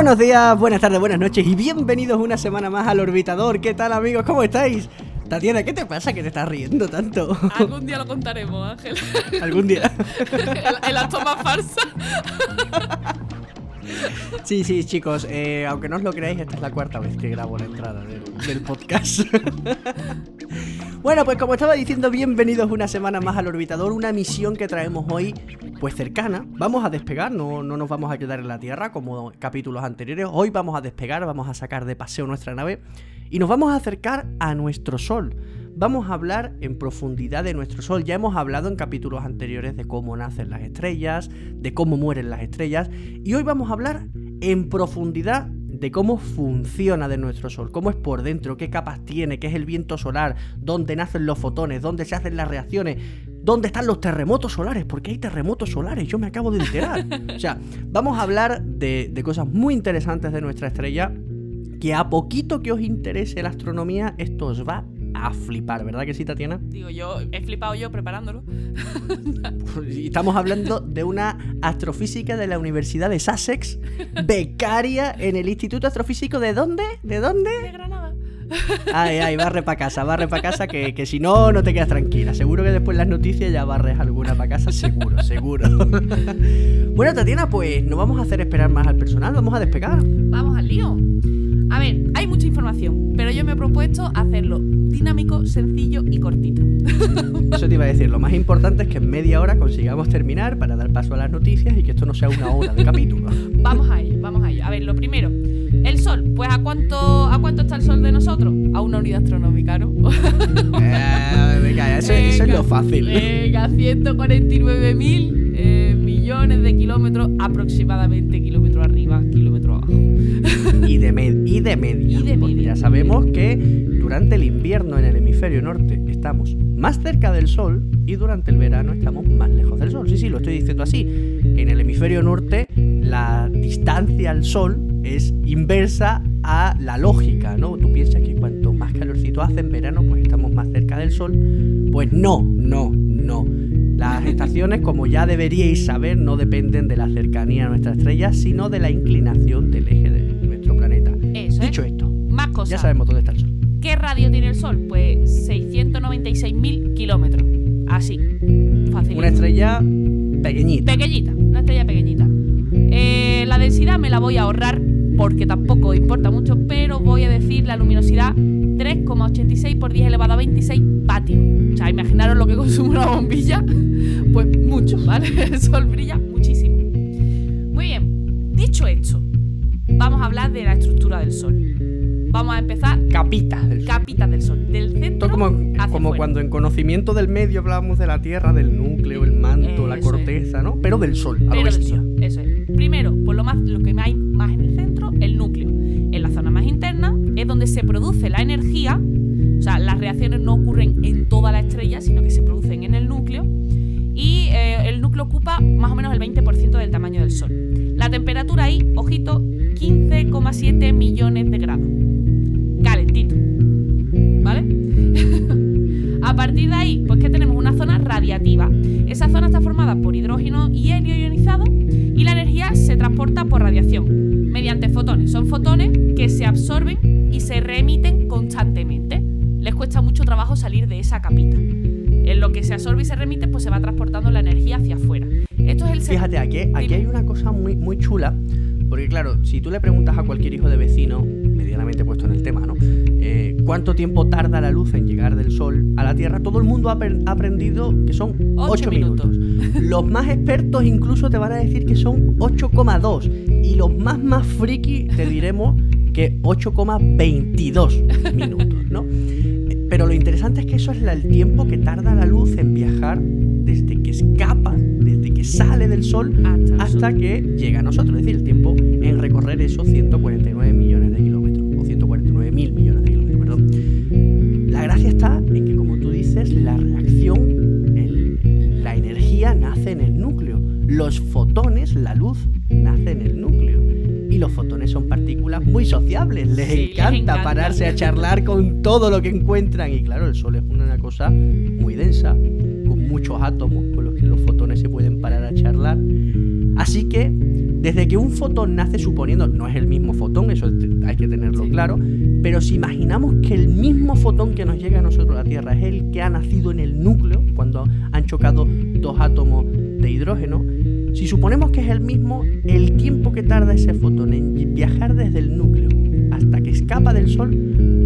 Buenos días, buenas tardes, buenas noches y bienvenidos una semana más al Orbitador. ¿Qué tal amigos? ¿Cómo estáis? Tatiana, ¿qué te pasa que te estás riendo tanto? Algún día lo contaremos, Ángel. Algún día. el, el acto más farsa. Sí, sí, chicos, eh, aunque no os lo creáis, esta es la cuarta vez que grabo la entrada del, del podcast. Bueno, pues como estaba diciendo, bienvenidos una semana más al Orbitador, una misión que traemos hoy, pues cercana. Vamos a despegar, no, no nos vamos a quedar en la Tierra como capítulos anteriores. Hoy vamos a despegar, vamos a sacar de paseo nuestra nave y nos vamos a acercar a nuestro Sol vamos a hablar en profundidad de nuestro Sol. Ya hemos hablado en capítulos anteriores de cómo nacen las estrellas, de cómo mueren las estrellas, y hoy vamos a hablar en profundidad de cómo funciona de nuestro Sol, cómo es por dentro, qué capas tiene, qué es el viento solar, dónde nacen los fotones, dónde se hacen las reacciones, dónde están los terremotos solares, porque hay terremotos solares, yo me acabo de enterar. O sea, vamos a hablar de, de cosas muy interesantes de nuestra estrella, que a poquito que os interese la astronomía, esto os va a flipar, ¿verdad que sí, Tatiana? Digo, yo he flipado yo preparándolo. Estamos hablando de una astrofísica de la Universidad de Sussex, becaria en el Instituto Astrofísico de dónde? ¿De dónde? De Granada. Ay, ay, barre para casa, barre para casa, que, que, si no, no te quedas tranquila. Seguro que después las noticias ya barres alguna para casa, seguro, seguro. bueno, Tatiana, pues no vamos a hacer esperar más al personal, vamos a despegar. Vamos al lío. A ver, hay mucha información, pero yo me he propuesto hacerlo dinámico, sencillo y cortito. Eso te iba a decir, lo más importante es que en media hora consigamos terminar para dar paso a las noticias y que esto no sea una hora de capítulo. Vamos a ello, vamos a ello. A ver, lo primero, el sol, pues ¿a cuánto, ¿a cuánto está el sol de nosotros? A una unidad astronómica, ¿no? eh, venga, eso, venga, eso, es lo fácil. Venga, 149.000 eh, millones de kilómetros, aproximadamente kilómetros arriba, kilómetros abajo. Y de, med y de media. Y de media. Ya sabemos que durante el invierno en el hemisferio norte estamos más cerca del Sol y durante el verano estamos más lejos del Sol. Sí, sí, lo estoy diciendo así. En el hemisferio norte la distancia al Sol es inversa a la lógica, ¿no? Tú piensas que cuanto más calorcito hace en verano, pues estamos más cerca del Sol. Pues no, no, no. Las estaciones, como ya deberíais saber, no dependen de la cercanía a nuestra estrella, sino de la inclinación del eje de nuestro planeta. Eso, Dicho ¿eh? esto, Más cosas. ya sabemos dónde está el Sol. ¿Qué radio tiene el Sol? Pues 696.000 kilómetros. Así. Fácil. Una estrella pequeñita. Pequeñita, una estrella pequeñita. Eh, la densidad me la voy a ahorrar porque tampoco importa mucho, pero voy a decir la luminosidad 3,86 por 10 elevado a 26 vatios. O sea, imaginaros lo que consume una bombilla, pues mucho, ¿vale? El sol brilla muchísimo. Muy bien, dicho esto, vamos a hablar de la estructura del sol. Vamos a empezar. Capitas del Sol. Capitas del sol. Del centro. Esto como, hacia como fuera. cuando en conocimiento del medio hablábamos de la Tierra, del núcleo, el manto, la es. corteza, ¿no? Pero del Sol, a lo Pero del bestia. Sol, Eso es. Primero, por lo, más, lo que hay más en el centro, el núcleo. En la zona más interna es donde se produce la energía. O sea, las reacciones no ocurren en toda la estrella, sino que se producen en el núcleo. Y eh, el núcleo ocupa más o menos el 20% del tamaño del Sol. La temperatura ahí, ojito, 15,7 millones absorbe y se remite, pues se va transportando la energía hacia afuera. Esto es el Fíjate, aquí, aquí hay una cosa muy, muy chula, porque claro, si tú le preguntas a cualquier hijo de vecino, medianamente puesto en el tema, ¿no? Eh, ¿Cuánto tiempo tarda la luz en llegar del Sol a la Tierra? Todo el mundo ha, aprendido que son 8 Ocho minutos. minutos. Los más expertos incluso te van a decir que son 8,2 y los más más friki te diremos que 8,22 minutos, Pero lo interesante es que eso es el tiempo que tarda la luz en viajar desde que escapa, desde que sale del Sol Hasta que llega a nosotros. Es decir, el tiempo en recorrer esos 149 millones Los fotones, la luz, nace en el núcleo. Y los fotones son partículas muy sociables. Les, Sí, les encanta, pararse a charlar con todo lo que encuentran. Y claro, el Sol es una cosa muy densa, con muchos átomos con los que los fotones se pueden parar a charlar. Así que Desde que un fotón nace suponiendo, no es el mismo fotón, eso hay que tenerlo Sí. claro, pero si imaginamos que el mismo fotón que nos llega a nosotros a la Tierra es el que ha nacido en el núcleo, cuando han chocado dos átomos de hidrógeno, si suponemos que es el mismo, el tiempo que tarda ese fotón en viajar desde el núcleo hasta que escapa del Sol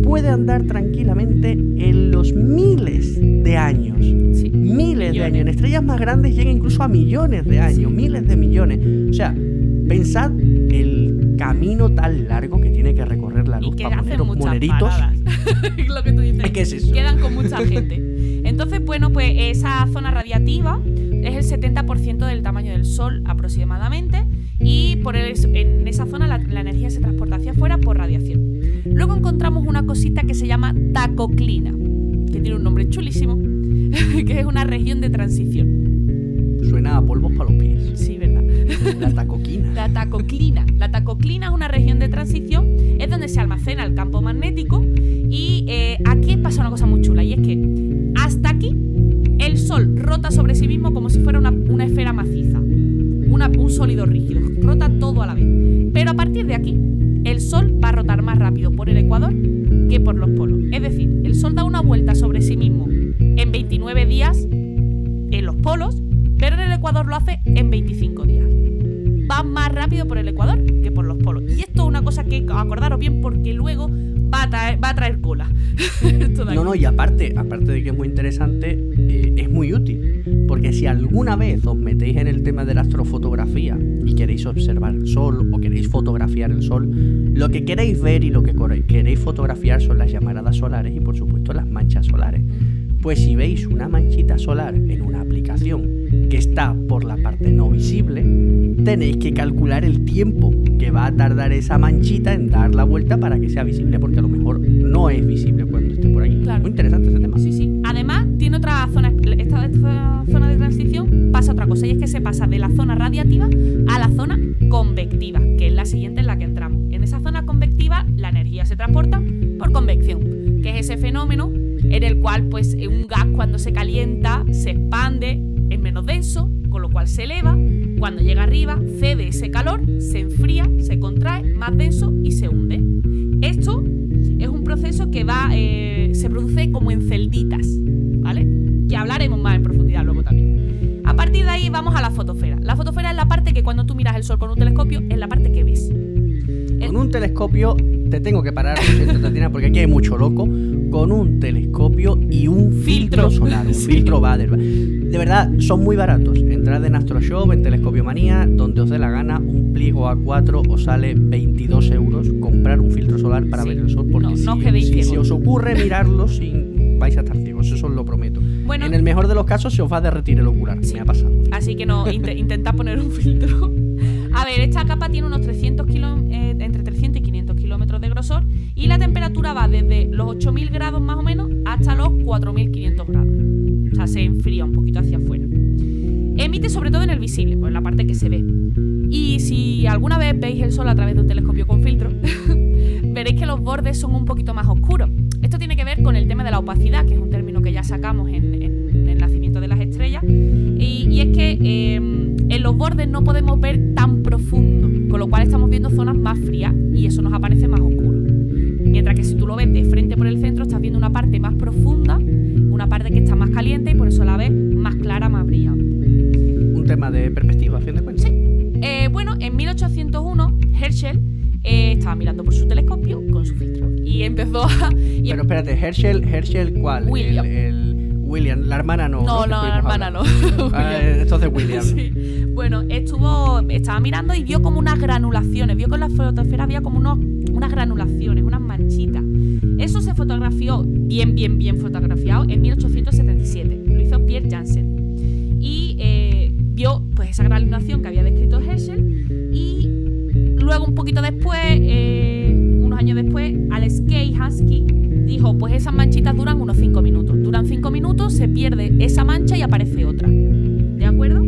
puede andar tranquilamente en los miles de años. Sí. Miles de años. En estrellas más grandes llega incluso a millones de años, Sí. miles de millones. O sea, pensad el camino tan largo que tiene que recorrer la Y luz que para poner moneritos. Lo que tú dices. Es que es eso. Quedan con mucha gente. Entonces, bueno, pues esa zona radiativa es el 70% del tamaño del Sol aproximadamente y por el- en esa zona la, la energía se transporta hacia afuera por radiación. Luego encontramos una cosita que se llama tacoclina, que tiene un nombre chulísimo, que es una región de transición. Suena a polvos para los pies. Sí, ¿verdad? La tacoquina. La tacoclina. La tacoclina es una región de transición, es donde se almacena el campo magnético y eh, aquí pasa una cosa muy chula y es que hasta aquí el Sol rota sobre sí mismo como si fuera una, esfera maciza, un sólido rígido, rota todo a la vez. Pero a partir de aquí, el Sol va a rotar más rápido por el ecuador que por los polos. Es decir, el Sol da una vuelta sobre sí mismo en 29 días en los polos, pero en el ecuador lo hace en 25 días va más rápido por el Ecuador que por los polos. Y esto es una cosa que acordaros bien porque luego va a traer, va a traer cola. No, no, y aparte, aparte de que es muy interesante, eh, es muy útil. Porque si alguna vez os metéis en el tema de la astrofotografía y queréis observar el sol o queréis fotografiar el sol, lo que queréis ver y lo que queréis fotografiar son las llamaradas solares y por supuesto las manchas solares. Pues si veis una manchita solar en una aplicación que está por la parte no visible, tenéis que calcular el tiempo que va a tardar esa manchita en dar la vuelta para que sea visible, porque a lo mejor no es visible cuando esté por ahí. Claro. Muy interesante ese tema. Sí, sí. Además, tiene otra zona, esta, esta zona de transición pasa otra cosa, y es que se pasa de la zona radiativa a la zona convectiva, que es la siguiente en la que entramos. En esa zona convectiva, la energía se transporta por convección, que es ese fenómeno en el cual pues, un gas cuando se calienta se expande, es menos denso, con lo cual se eleva. Cuando llega arriba, cede ese calor, se enfría, se contrae, más denso y se hunde. Esto es un proceso que va, eh, se produce como en celditas, ¿vale? Que hablaremos más en profundidad luego también. A partir de ahí vamos a la fotosfera. La fotosfera es la parte que cuando tú miras el sol con un telescopio es la parte que ves. Con un telescopio, te tengo que parar, porque aquí hay mucho loco. Con un telescopio y un filtro, Filtro. solar, un Sí. filtro Bader. De verdad, son muy baratos. Entrad en AstroShop, en Telescopio Manía, donde os dé la gana, un pliego A4 os sale 22 euros comprar un filtro solar para Sí. ver el sol. Porque No, si, no si ciegos. se os ocurre mirarlo, sin, vais a estar ciegos, eso os lo prometo. Bueno, En el mejor de los casos se os va a derretir el ocular, Sí. me ha pasado. así que no, int- intentad poner un filtro. A ver, esta capa tiene unos 300 kilo- eh, entre 300 y 500 kilómetros de grosor y la temperatura va desde los 8000 grados más o menos hasta los 4500 grados. Se enfría un poquito hacia afuera. Emite sobre todo en el visible, pues en la parte que se ve. Y si alguna vez veis el sol a través de un telescopio con filtro, veréis que los bordes son un poquito más oscuros. Esto tiene que ver con el tema de la opacidad, que es un término que ya sacamos en, en el nacimiento de las estrellas. Y, y es que eh, en los bordes no podemos ver tan profundo, con lo cual estamos viendo zonas más frías y eso nos aparece más oscuro. Mientras que si tú lo ves de frente por el centro, estás viendo una parte más profunda, una parte que está más caliente y por eso la ves más clara, más brillante. Un tema de perspectiva, a fin de cuentas. Eh, bueno, en 1801, Herschel eh, estaba mirando por su telescopio con su filtro y empezó a. y Pero espérate, Herschel, Herschel, ¿cuál? William. El, el- William, la hermana no. no, no, la hermana no. hablando. Ah, William. esto es de William. Sí. Bueno, estuvo, estaba mirando y vio como unas granulaciones, vio que en la fotosfera había como unos, unas granulaciones, unas manchitas. Fotografió, bien, bien, bien fotografiado, en 1877. Lo hizo Pierre Janssen. Y eh, vio pues esa granulación que había descrito Herschel y luego un poquito después, eh, unos años después, Alex Kay Hansky dijo, pues esas manchitas duran unos 5 minutos. Duran 5 minutos, se pierde esa mancha y aparece otra. ¿De acuerdo?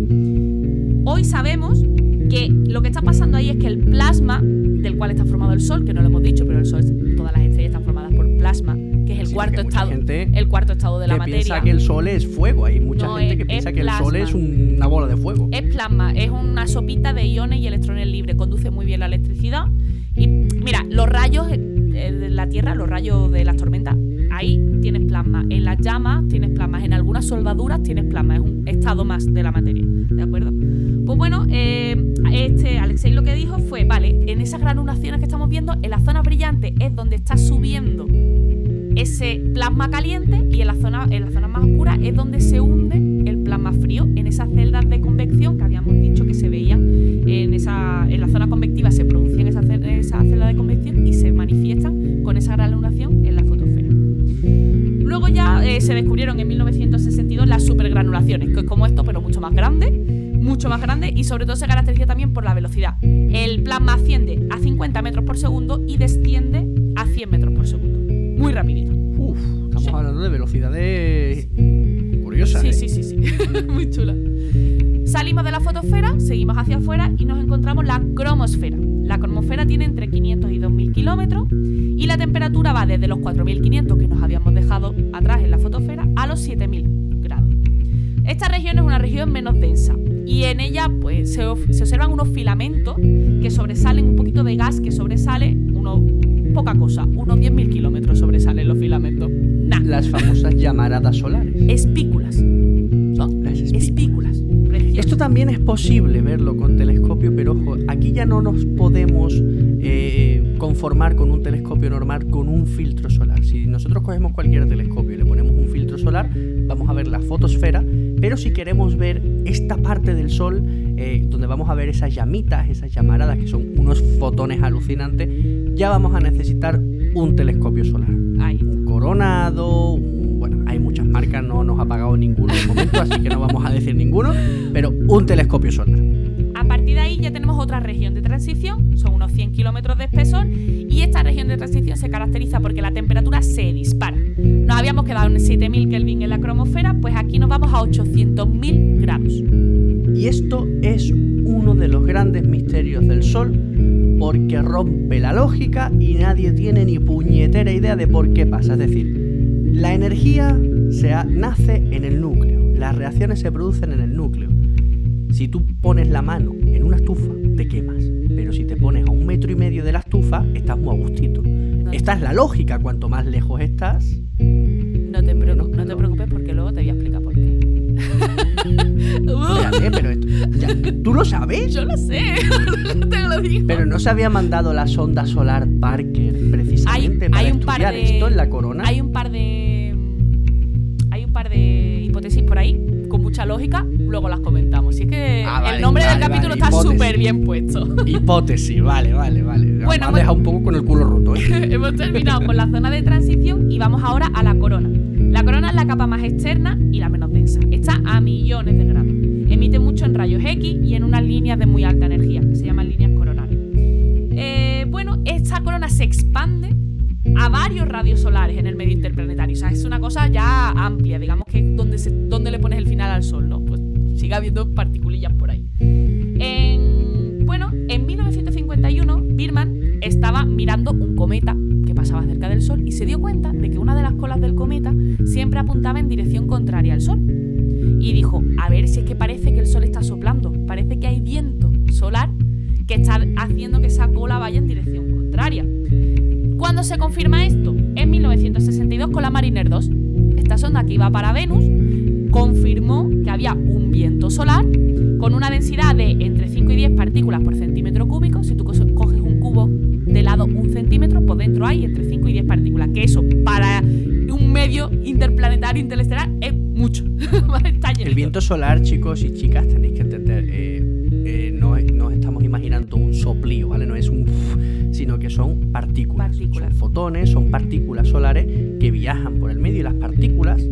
Hoy sabemos que lo que está pasando ahí es que el plasma del cual está formado el Sol, que no lo hemos dicho, pero el Sol, todas las estrellas están plasma, que es el Sí, cuarto estado, el cuarto estado de la que materia. piensa que el sol es fuego. Hay mucha No, gente es- que piensa que el sol plasma. es una bola de fuego. Es plasma, es una sopita de iones y electrones libres, conduce muy bien la electricidad. Y mira, los rayos eh, de la Tierra, los rayos de las tormentas, ahí tienes plasma. En las llamas tienes plasma, en algunas soldaduras tienes plasma, es un estado más de la materia, ¿de acuerdo? Pues bueno, eh, este Alexei lo que dijo fue, vale, en esas granulaciones que estamos viendo, en la zona brillante es donde está subiendo ese plasma caliente y en la zona, en la zona más oscura es donde se hunde el plasma frío, en esas celdas de convección que habíamos dicho que se veían en, esa, en la zona convectiva, se producían esas esas celdas de convección y se manifiestan con esa granulación en la fotosfera. Luego ya eh, se descubrieron en 1962 las supergranulaciones, que es como esto, pero mucho más grande, mucho más grande y sobre todo se caracteriza también por la velocidad. El plasma asciende a 50 metros por segundo y desciende a 100 metros por segundo. Muy rapidito. Uf, estamos Sí. hablando de velocidades curiosas. Sí, ¿eh? sí, sí, sí. Muy chula. Salimos de la fotosfera, seguimos hacia afuera y nos encontramos la cromosfera. La cromosfera tiene entre 500 y 2000 kilómetros y la temperatura va desde los 4500 que nos habíamos dejado atrás en la fotosfera a los 7000 grados. Esta región es una región menos densa y en ella pues, se, se observan unos filamentos que sobresalen, un poquito de gas que sobresale, uno, poca cosa, unos 10.000 kilómetros sobresalen los filamentos. Nah, Las famosas llamaradas solares. espículas. ¿Son? Las espículas. Espículas. Esto también es posible verlo con telescopio, pero ojo, aquí ya no nos podemos eh, conformar con un telescopio normal con un filtro solar. Si nosotros cogemos cualquier telescopio y le ponemos un filtro solar, vamos a ver la fotosfera, pero si queremos ver esta parte del Sol, eh, donde vamos a ver esas llamitas, esas llamaradas, que son unos fotones alucinantes, ya vamos a necesitar un telescopio solar. Ahí está. Un coronado, un- bueno, hay muchas marcas, no nos ha pagado ninguno de momento, así que no vamos a decir ninguno, pero un telescopio solar. A partir de ahí ya tenemos otra región de transición, son unos 100 kilómetros de espesor, y esta región de transición se caracteriza porque la temperatura se dispara. Nos habíamos quedado en 7000 Kelvin en la cromosfera, pues aquí nos vamos a 800.000 grados. Y esto es uno de los grandes misterios del Sol, porque rompe la lógica y nadie tiene ni puñetera idea de por qué pasa. Es decir, la energía se ha- nace en el núcleo, las reacciones se producen en el núcleo. Si tú pones la mano en una estufa, te quemas. Pero si te pones a un metro y medio de la estufa, estás muy a gustito. No, Esta es la lógica, cuanto más lejos estás, no te, preocu- menos no te preocupes porque luego te voy a explicar. Espérate, pero esto, ya, ¿tú lo sabes? Yo lo sé, te lo digo. Pero no se había mandado la sonda solar Parker precisamente Hay- para hay un par estudiar de- esto en la corona. Hay un par de. Hay un par de hipótesis por ahí, con mucha lógica, luego las comentamos. Si es que Ah, vale, el nombre del capítulo vale, está súper bien puesto. Hipótesis, vale, vale, vale. Bueno, hemos- deja un poco con el culo roto. ¿eh? Hemos terminado con la zona de transición y vamos ahora a la corona. La corona es la capa más externa y la menos densa. Está a millones de grados. Emite mucho en rayos X y en unas líneas de muy alta energía, que se llaman líneas coronales. Eh, bueno, esta corona se expande a varios radios solares en el medio interplanetario. O sea, es una cosa ya amplia, digamos que es donde, se, donde le pones el final al Sol, ¿no? Pues sigue habiendo particulillas por ahí. En- bueno, en 1951, Birman estaba mirando un cometa que pasaba cerca del Sol y se dio cuenta de que una de las colas del cometa siempre apuntaba en dirección contraria al Sol. Y dijo, a ver si es que parece que el Sol está soplando, parece que hay viento solar que está haciendo que esa cola vaya en dirección contraria. ¿Cuándo se confirma esto? En 1962 con la Mariner 2. Esta sonda que iba para Venus confirmó había un viento solar con una densidad de entre 5 y 10 partículas por centímetro cúbico. Si tú co- coges un cubo de lado un centímetro, pues dentro hay entre 5 y 10 partículas. Que eso para un medio interplanetario interestelar es mucho. Está El viento solar, chicos y chicas, tenéis que entender, eh, eh, no, no estamos imaginando un soplío, ¿vale? No es un... sino que son partículas. Partículas. Son fotones, son partículas solares que viajan por el medio y las partículas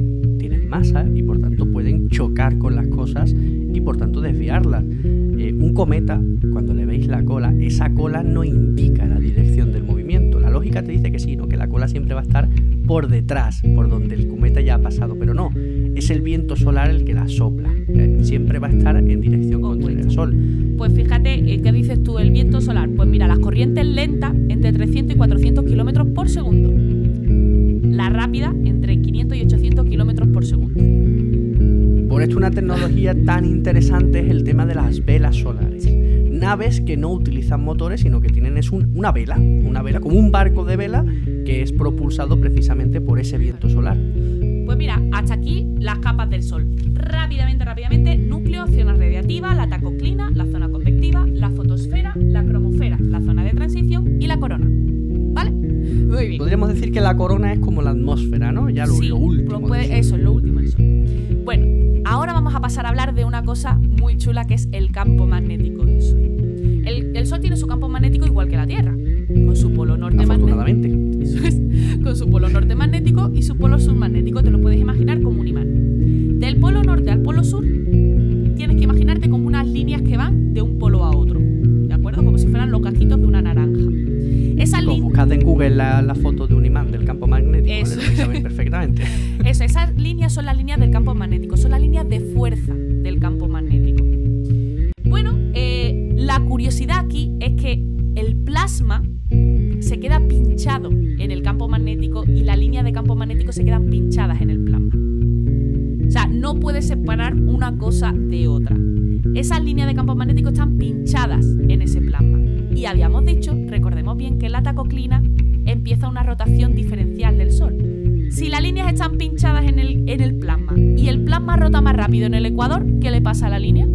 y por tanto pueden chocar con las cosas y por tanto desviarlas. Eh, un cometa, cuando le veis la cola, esa cola no indica la dirección del movimiento. La lógica te dice que sí, ¿no? que la cola siempre va a estar por detrás, por donde el cometa ya ha pasado, pero no, es el viento solar el que la sopla. Eh, siempre va a estar en dirección contra el sol. Pues fíjate, eh, ¿qué dices tú? El viento solar. Pues mira, las corrientes lentas entre 300 y 400 kilómetros por segundo. La rápida esto una tecnología tan interesante es el tema de las velas solares. Naves que no utilizan motores, sino que tienen es un- una vela, una vela como un barco de vela que es propulsado precisamente por ese viento solar. Pues mira, hasta aquí las capas del Sol. Rápidamente, rápidamente, núcleo, zona radiativa, la tacoclina, la zona convectiva, la fotosfera, la cromosfera, la zona de transición y la corona. ¿Vale? Muy bien. Podríamos decir que la corona es como la atmósfera, ¿no? Ya lo, Sí, lo último. pues puede- Sol. eso es lo último vamos a pasar a hablar de una cosa muy chula que es el campo magnético del Sol. El, el Sol tiene su campo magnético igual que la Tierra, con su polo norte magnético. Eso es, con su polo norte magnético y su polo sur magnético. Te lo puedes imaginar como un imán. Del polo norte al polo sur, tienes que imaginarte como unas líneas que van de un polo a otro. ¿De acuerdo? Como si fueran los casquitos de una naranja. Líneas. buscad en Google la, la foto de un imán del campo magnético, Eso. lo perfectamente. Eso, esas líneas son las líneas del campo magnético, son las líneas de fuerza del campo magnético. Bueno, eh, la curiosidad aquí es que el plasma se queda pinchado en el campo magnético y la línea de campo magnético se quedan pinchadas en el plasma. O sea, no puedes separar una cosa de otra. Esas líneas de campo magnético están pinchadas en ese plasma. Y habíamos dicho, recordemos bien, que la tacoclina empieza una rotación diferencial del Sol. Si las líneas están pinchadas en el, en el plasma y el plasma rota más rápido en el ecuador, ¿qué le pasa a la línea?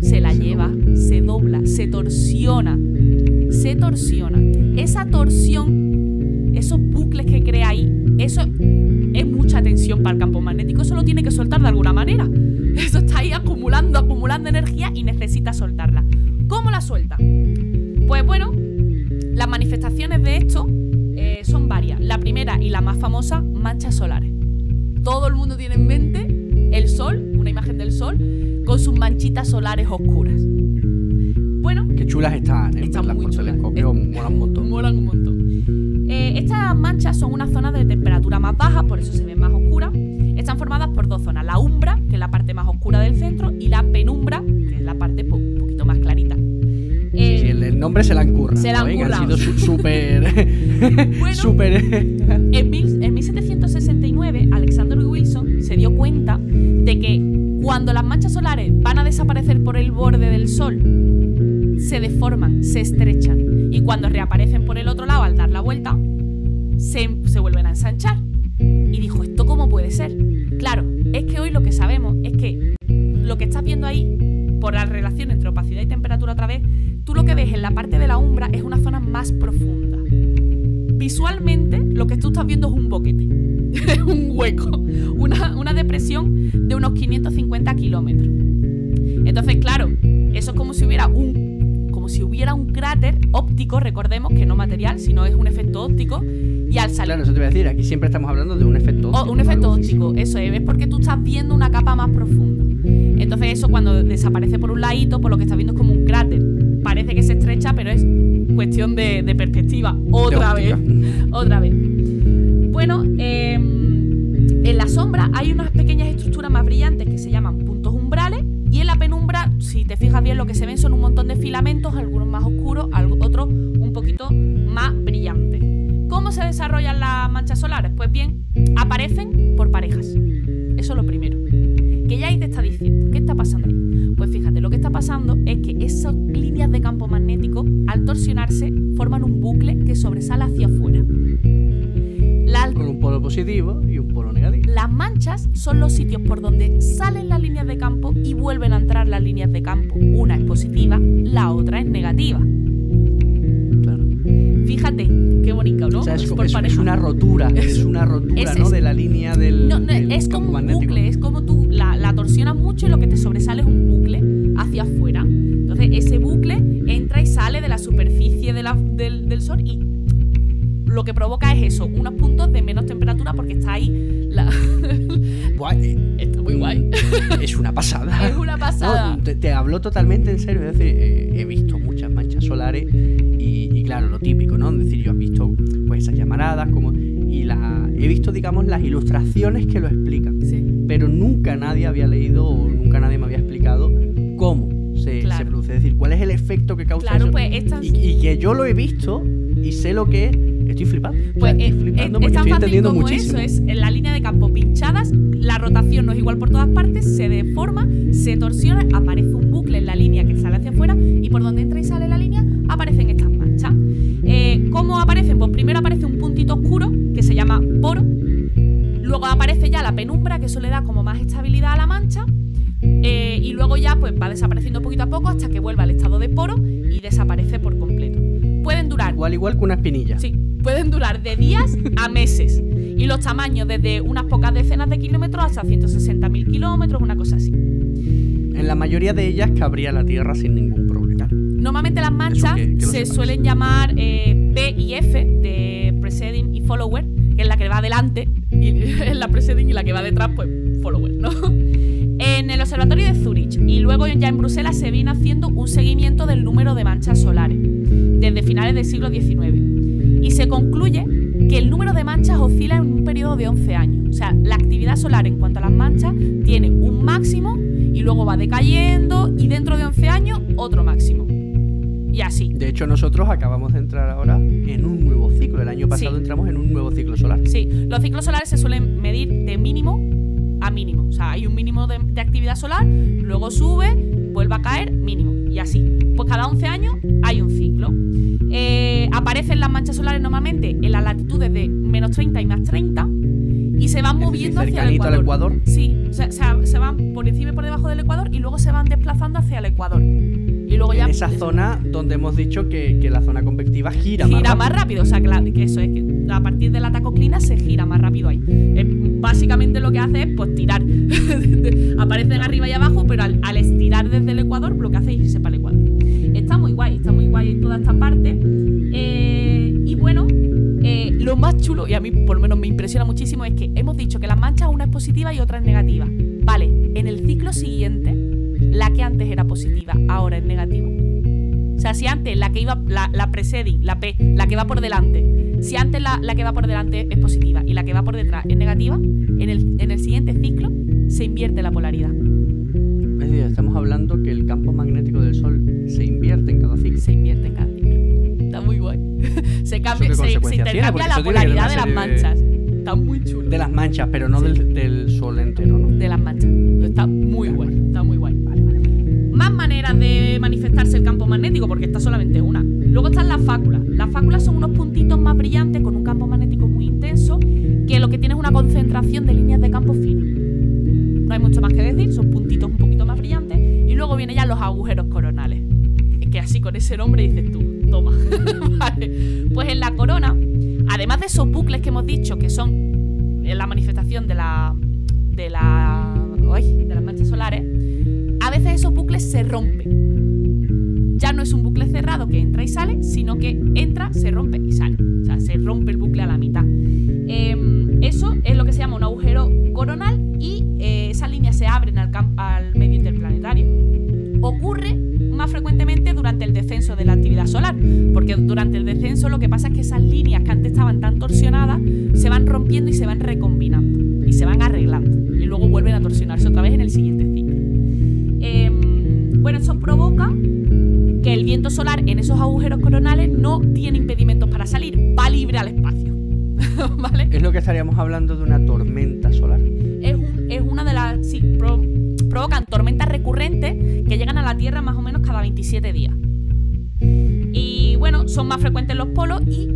Se la lleva, se dobla, se torsiona. Se torsiona. Esa torsión, esos bucles que crea ahí, eso es mucha tensión para el campo magnético. Eso lo tiene que soltar de alguna manera. Eso está ahí acumulando, acumulando energía y necesita soltarla. ¿Cómo la suelta? Pues bueno, las manifestaciones de esto eh, son varias. La primera y la más famosa, manchas solares. Todo el mundo tiene en mente el sol, una imagen del sol, con sus manchitas solares oscuras. Bueno, Qué chulas están, ¿eh? Están muy por chulas. telescopio molan un montón. molan un montón. Eh, estas manchas son una zona de temperatura más baja, por eso se ven más oscuras. Están formadas por dos zonas, la umbra, que es la parte más oscura del centro, y la penumbra, que es la parte po- un poquito más clarita. Sí, Eh, sí, el, el nombre se la han currado. se la han ¿eh? sido súper. Bueno. súper. En, mil- en 1769, Alexander Wilson se dio cuenta de que cuando las manchas solares van a desaparecer por el borde del Sol, se deforman, se estrechan. Y cuando reaparecen por el otro lado al dar la vuelta, se, se vuelven a ensanchar. Y dijo, ¿esto cómo puede ser? Claro, es que hoy lo que sabemos es que lo que estás viendo ahí, por la relación entre opacidad y temperatura un hueco, una, una depresión de unos 550 kilómetros. Entonces, claro, eso es como si hubiera un, como si hubiera un cráter óptico, recordemos que no material, sino es un efecto óptico, y al salir Claro, eso te voy a decir. Aquí siempre estamos hablando de un efecto o óptico. un efecto físico. óptico, eso es, es porque tú estás viendo una capa más profunda. Entonces eso cuando desaparece por un ladito, por lo que estás viendo es como un cráter. Parece que se estrecha, pero es cuestión de, de perspectiva. Otra De vez. Otra vez. Bueno, em, en la sombra hay unas pequeñas estructuras más brillantes que se llaman puntos umbrales. Y en la penumbra, si te fijas bien, lo que se ven son un montón de filamentos, algunos más oscuros, otros un poquito más brillantes. ¿Cómo se desarrollan las manchas solares? Pues bien, aparecen por parejas. Eso es lo primero. Que ya ahí te está diciendo, ¿qué está pasando ahí? Pues fíjate, lo que está pasando es que esas líneas de campo magnético, al torsionarse, forman un bucle que sobresale hacia afuera. La- Con un polo positivo y. las manchas son los sitios por donde salen las líneas de campo y vuelven a entrar las líneas de campo. Una es positiva, la otra es negativa. Claro. Fíjate, qué bonito, ¿no? O sea, es, Por es- una rotura. Es una rotura, Es- ¿no? de la línea del. No, no, del es como un bucle, es como tú la, la torsionas mucho y lo que te sobresale es un bucle hacia afuera. Entonces ese bucle entra y sale de la superficie de la- del, del Sol y lo que provoca es eso, unos puntos de menos temperatura porque está ahí la... Guay, eh, está muy guay. Es una pasada. Es una pasada. No, te, te hablo totalmente en serio. Es decir, eh, he visto muchas manchas solares y, y claro, lo típico, ¿no? Es decir, yo he visto pues esas llamaradas como, y la, he visto, digamos, las ilustraciones que lo explican. Sí. Pero nunca nadie había leído o nunca nadie me había explicado cómo se, Claro. se produce. Es decir, cuál es el efecto que causa Claro, eso. pues estas... Y, y que yo lo he visto y sé lo que es. Estoy flipando. Pues estoy eh, flipando es, porque es tan estoy fácil entendiendo como muchísimo. eso, es en la línea de campo pinchadas, la rotación no es igual por todas partes, se deforma, se torsiona, aparece un bucle en la línea que sale hacia afuera y por donde entra y sale la línea aparecen estas manchas. Eh, ¿Cómo aparecen? Pues primero aparece un puntito oscuro que se llama poro, luego aparece ya la penumbra, que eso le da como más estabilidad a la mancha. eh, y luego ya pues va desapareciendo poquito a poco hasta que vuelve al estado de poro y desaparece por completo. Pueden durar Igual, igual que una espinilla. Sí, pueden durar de días a meses. Y los tamaños desde unas pocas decenas de kilómetros hasta 160.000 kilómetros, una cosa así. En la mayoría de ellas cabría la Tierra sin ningún problema. Normalmente las manchas que- que lo se suelen llamar eh, P y F de preceding y follower, que es la que va adelante, y es la preceding y la que va detrás, pues follower, ¿no? En el observatorio de Zurich y luego ya en Bruselas se viene haciendo un seguimiento del número de manchas solares desde finales del siglo XIX. Y se concluye que el número de manchas oscila en un periodo de 11 años. O sea, la actividad solar en cuanto a las manchas tiene un máximo y luego va decayendo y dentro de 11 años otro máximo. Y así. De hecho, nosotros acabamos de entrar ahora en un nuevo ciclo. El año pasado Sí. entramos en un nuevo ciclo solar. Sí, los ciclos solares se suelen medir de mínimo a mínimo. O sea, hay un mínimo de, de actividad solar, luego sube, vuelve a caer, mínimo. Y así. Pues cada 11 años hay un ciclo. Eh, aparecen las manchas solares normalmente en las latitudes de menos 30 y más 30 y se van moviendo hacia el cercanito al ecuador. Ecuador. Sí, o sea, se, van por encima y por debajo del ecuador y luego se van desplazando hacia el ecuador. Y luego ya esa zona donde hemos dicho que, que la zona convectiva gira, gira más más rápido. rápido. O sea, que, la- que eso es que a partir de la tacoclina se gira más rápido ahí. Eh, básicamente lo que hace es pues tirar. Aparecen arriba y abajo, pero al, al estirar desde el ecuador lo que hace es irse para el ecuador. Está muy guay, está muy guay toda esta parte. Eh, y bueno, eh, lo más chulo, y a mí por lo menos me impresiona muchísimo, es que hemos dicho que las manchas una es positiva y otra es negativa. Vale, en el ciclo siguiente, la que antes era positiva, ahora es negativa. O sea, si antes la que iba, la, la preceding, la P, la que va por delante, si antes la, la que va por delante es positiva y la que va por detrás es negativa, en el, en el siguiente ciclo se invierte la polaridad. Es decir, estamos hablando que el campo magnético del Sol se invierte en cada ciclo. Se invierte en cada ciclo. Está muy guay. se cambia, se, se tiene? intercambia la polaridad de las serie de- manchas. Está muy chulo. De las manchas, pero no Sí. del, del Sol entero, ¿no? de las manchas. Está muy guay. Está muy guay. Vale, vale. Más maneras de manifestarse el campo magnético, porque esta solamente es una. Luego están las fáculas. Las fáculas son unos puntitos más brillantes con un campo magnético muy intenso, que lo que tiene es una concentración de líneas de campo finas. No hay mucho más que decir, son puntitos un poquito más brillantes. Y luego vienen ya los agujeros coronales. Es que así con ese nombre dices tú, toma. Vale. Pues en la corona, además de esos bucles que hemos dicho que son eh, la manifestación de la. de la. de las manchas solares, a veces esos bucles se rompen. Y sale, sino que entra, se rompe y sale. O sea, se rompe estaríamos hablando de una tormenta solar. Es, un- es una de las. Sí, pro- provocan tormentas recurrentes que llegan a la Tierra más o menos cada 27 días. Y bueno, son más frecuentes en los polos y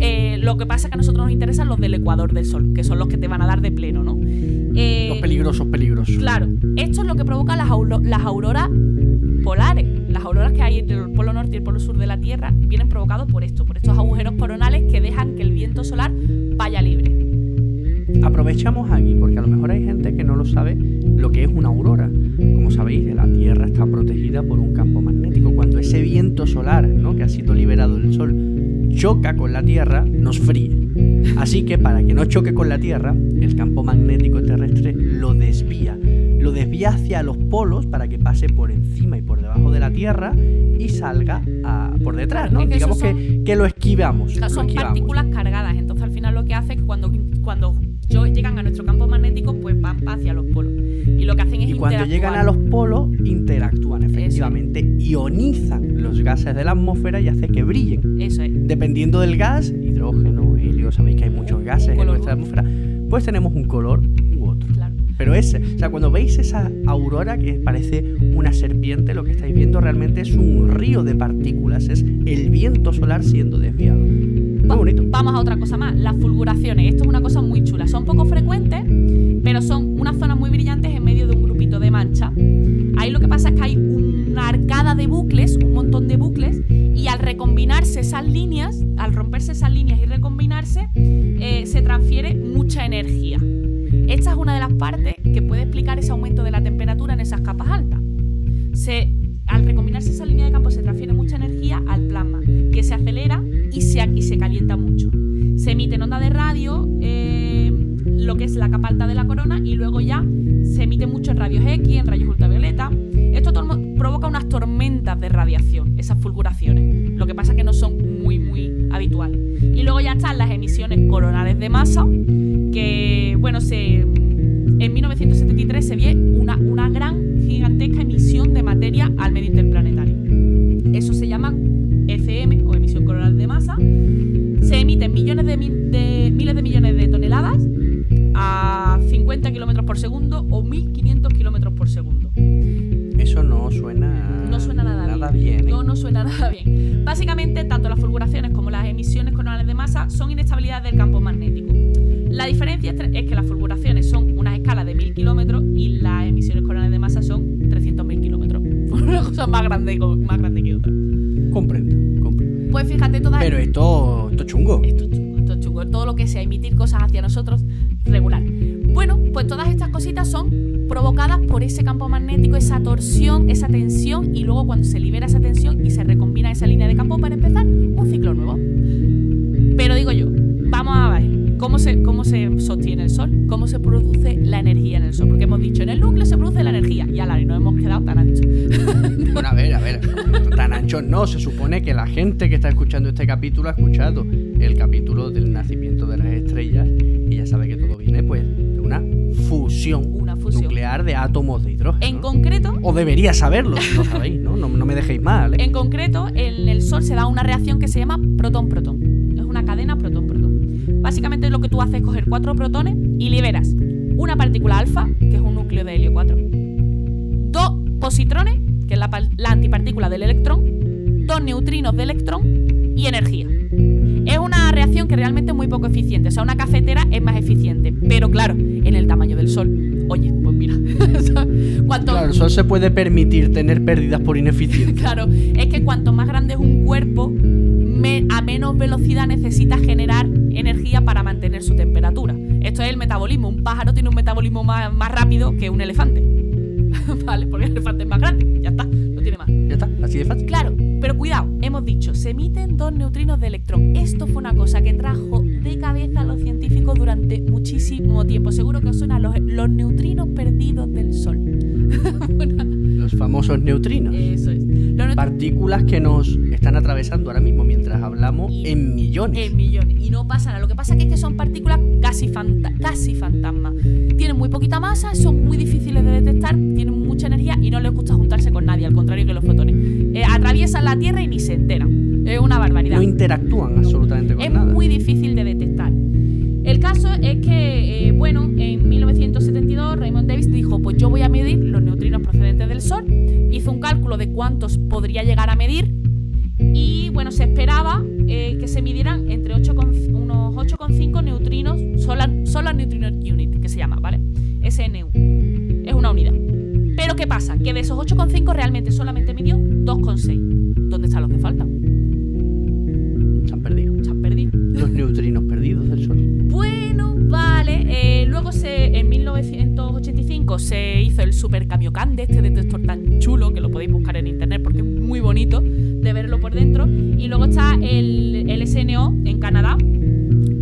eh, lo que pasa es que a nosotros nos interesan los del ecuador del Sol, que son los que te van a dar de pleno, ¿no? Eh, Los peligrosos, peligrosos. Claro, esto es lo que provoca las, las auroras polares. Las auroras que hay entre el polo norte y el polo sur de la Tierra vienen provocados por esto, Aprovechamos aquí, porque a lo mejor hay gente que no lo sabe lo que es una aurora. Como sabéis, la Tierra está protegida por un campo magnético. Cuando ese viento solar, ¿no? que ha sido liberado del Sol, choca con la Tierra, nos fríe. Así que para que no choque con la Tierra, el campo magnético terrestre lo desvía. Lo desvía hacia los polos para que pase por encima y por debajo de la Tierra y salga a- por detrás, ¿no? Digamos esos que, que lo esquivamos. Sea, lo son esquivamos. partículas cargadas, entonces al lo que hace es que cuando, cuando llegan a nuestro campo magnético, pues van hacia los polos. Y lo que hacen es Y cuando llegan a los polos, interactúan efectivamente, ionizan los gases de la atmósfera y hace que brillen. Eso es. Dependiendo del gas, hidrógeno, helio, sabéis que hay muchos gases en nuestra atmósfera, pues tenemos un color u otro. Claro. Pero ese, o sea, cuando veis esa aurora que parece una serpiente, lo que estáis viendo realmente es un río de partículas, es el viento solar siendo desviado. Va- bonito. Vamos a otra cosa más, las fulguraciones. Esto es una cosa muy chula. Son poco frecuentes, pero son unas zonas muy brillantes en medio de un grupito de manchas. Ahí lo que pasa es que hay una arcada de bucles, un montón de bucles, y al recombinarse esas líneas, al romperse esas líneas y recombinarse, eh, se transfiere mucha energía. Esta es una de las partes que puede explicar ese aumento de la temperatura en esas capas altas. Se, al recombinarse esa línea de campo se transfiere mucha energía al se, y se calienta mucho. Se emite en onda de radio eh, lo que es la capa alta de la corona y luego ya se emite mucho en rayos X, en rayos ultravioleta. Esto provoca unas tormentas de radiación, esas fulguraciones. Lo que pasa es que no son muy, muy habituales. Y luego ya están las emisiones coronales de masa, que, bueno, se, en 1973 se vio una, una gran, Es que las fulguraciones son unas escalas de 1000 kilómetros y las emisiones coronales de masa son 300.000 kilómetros. Una cosa más grande, más grande que otra. Comprendo, comprendo. Pues fíjate, todas Pero esto, esto es chungo. Esto es chungo, esto es chungo. Todo lo que sea emitir cosas hacia nosotros, regular. Bueno, pues todas estas cositas son provocadas por ese campo magnético, esa torsión, esa tensión, y luego cuando se libera esa tensión y se recombina esa línea de campo para empezar un ciclo nuevo. ¿Cómo se, cómo se sostiene el Sol? ¿Cómo se produce la energía en el Sol? Porque hemos dicho, en el núcleo se produce la energía, y ala, y nos hemos quedado tan anchos. Bueno, a ver, a ver. Tan ancho no. Se supone que la gente que está escuchando este capítulo ha escuchado el capítulo del nacimiento de las estrellas y ya sabe que todo viene, pues, de una fusión, Una fusión. nuclear de átomos de hidrógeno. En ¿no? concreto, O debería saberlo, si no sabéis, ¿no? No, no me dejéis mal, ¿eh? En concreto, en el Sol se da una reacción que se llama protón-protón. Es una cadena. Básicamente lo que tú haces es coger cuatro protones y liberas una partícula alfa, que es un núcleo de helio 4, dos positrones, que es la, par- la antipartícula del electrón, dos neutrinos de electrón y energía. Es una reacción que realmente es muy poco eficiente. O sea, una cafetera es más eficiente. Pero claro, en el tamaño del Sol. Oye, pues mira. cuanto, Claro, el Sol se puede permitir tener pérdidas por ineficiencia. Claro, es que cuanto más grande es un cuerpo, me- a menos velocidad necesita generar para mantener su temperatura. Esto es el metabolismo. Un pájaro tiene un metabolismo más, más rápido que un elefante. ¿Vale? Porque el elefante es más grande. Ya está, no tiene más. Ya está, así de fácil. Claro, pero cuidado, hemos dicho, se emiten dos neutrinos de electrón. Esto fue una cosa que trajo de cabeza a los científicos durante muchísimo tiempo. Seguro que os suenan los, los neutrinos perdidos del Sol. Los famosos neutrinos. Eso Partículas que nos están atravesando ahora mismo mientras hablamos Y- en millones. En millones. Y no pasa nada. Lo que pasa es que son partículas casi, fanta- casi fantasmas. Tienen muy poquita masa, son muy difíciles de detectar, tienen mucha energía y no les gusta juntarse con nadie, al contrario que los fotones. Eh, atraviesan la Tierra y ni se enteran. Es una barbaridad. No interactúan absolutamente con Es nada. muy difícil de detectar. El caso es que, eh, bueno, en 1972 Raymond Davis dijo, pues yo voy a medir Sol. Hizo un cálculo de cuántos podría llegar a medir y, bueno, se esperaba eh, que se midieran entre 8 con- unos 8,5 neutrinos, Solar, Solar Neutrino Unit, que se llama, ¿vale? SNU. Es una unidad. Pero ¿qué pasa? Que de esos 8,5 realmente solamente midió 2,6. ¿Dónde están los que faltan? Se han perdido. Se han perdido. Eh, luego se, en 1985 se hizo el Super Kamiokande, este detector tan chulo que lo podéis buscar en internet porque es muy bonito de verlo por dentro. Y luego está el, el SNO en Canadá.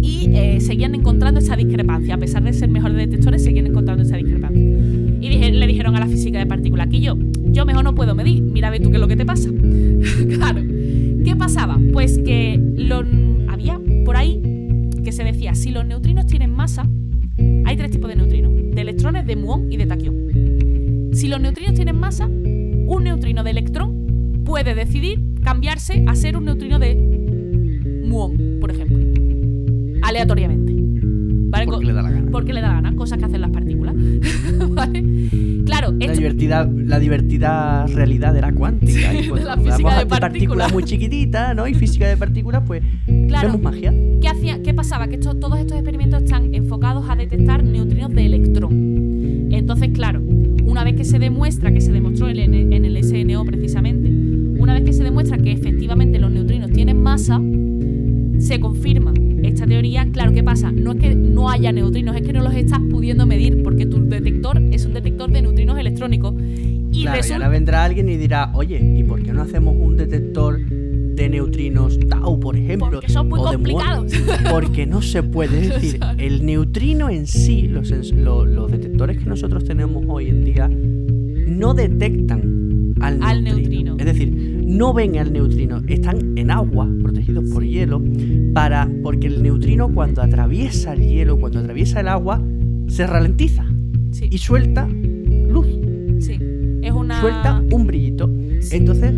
Y eh, seguían encontrando esa discrepancia. A pesar de ser mejores detectores, seguían encontrando esa discrepancia. Y le dijeron a la física de partículas que yo, yo mejor no puedo medir. Mira, ve tú qué es lo que te pasa. Los neutrinos tienen masa, un neutrino de electrón puede decidir cambiarse a ser un neutrino de muón, por ejemplo. aleatoriamente. ¿Vale? Porque le da la gana. porque le da la gana, cosas que hacen las partículas. ¿Vale? Claro, La esto, divertida, la divertida realidad de la cuántica. y de cuando la física de partículas. muy chiquititas, ¿no? Y física de partículas, pues claro, vemos magia. ¿qué, hacía, ¿qué pasaba? Que esto- todos estos experimentos están enfocados a detectar neutrinos de electrón. Entonces, claro, vez que se demuestra, que se demostró en el, SNO precisamente, una vez que se demuestra que efectivamente los neutrinos tienen masa, se confirma esta teoría. Claro, ¿qué pasa? No es que no haya neutrinos, es que no los estás pudiendo medir, porque tu detector es un detector de neutrinos electrónicos. Y claro, y resulta. ahora vendrá alguien y dirá, oye, ¿y por qué no hacemos un detector de neutrinos tau, por ejemplo? Porque son muy o complicados. Porque no se puede es decir, el neutrino en sí, los, detectores que nosotros tenemos hoy en día, no detectan al neutrino. Al neutrino. Es decir, no ven al neutrino, están en agua, protegidos por hielo, para, porque el neutrino cuando atraviesa el hielo, cuando atraviesa el agua, se ralentiza Sí, y suelta luz, sí. Es una. suelta un brillito. Entonces,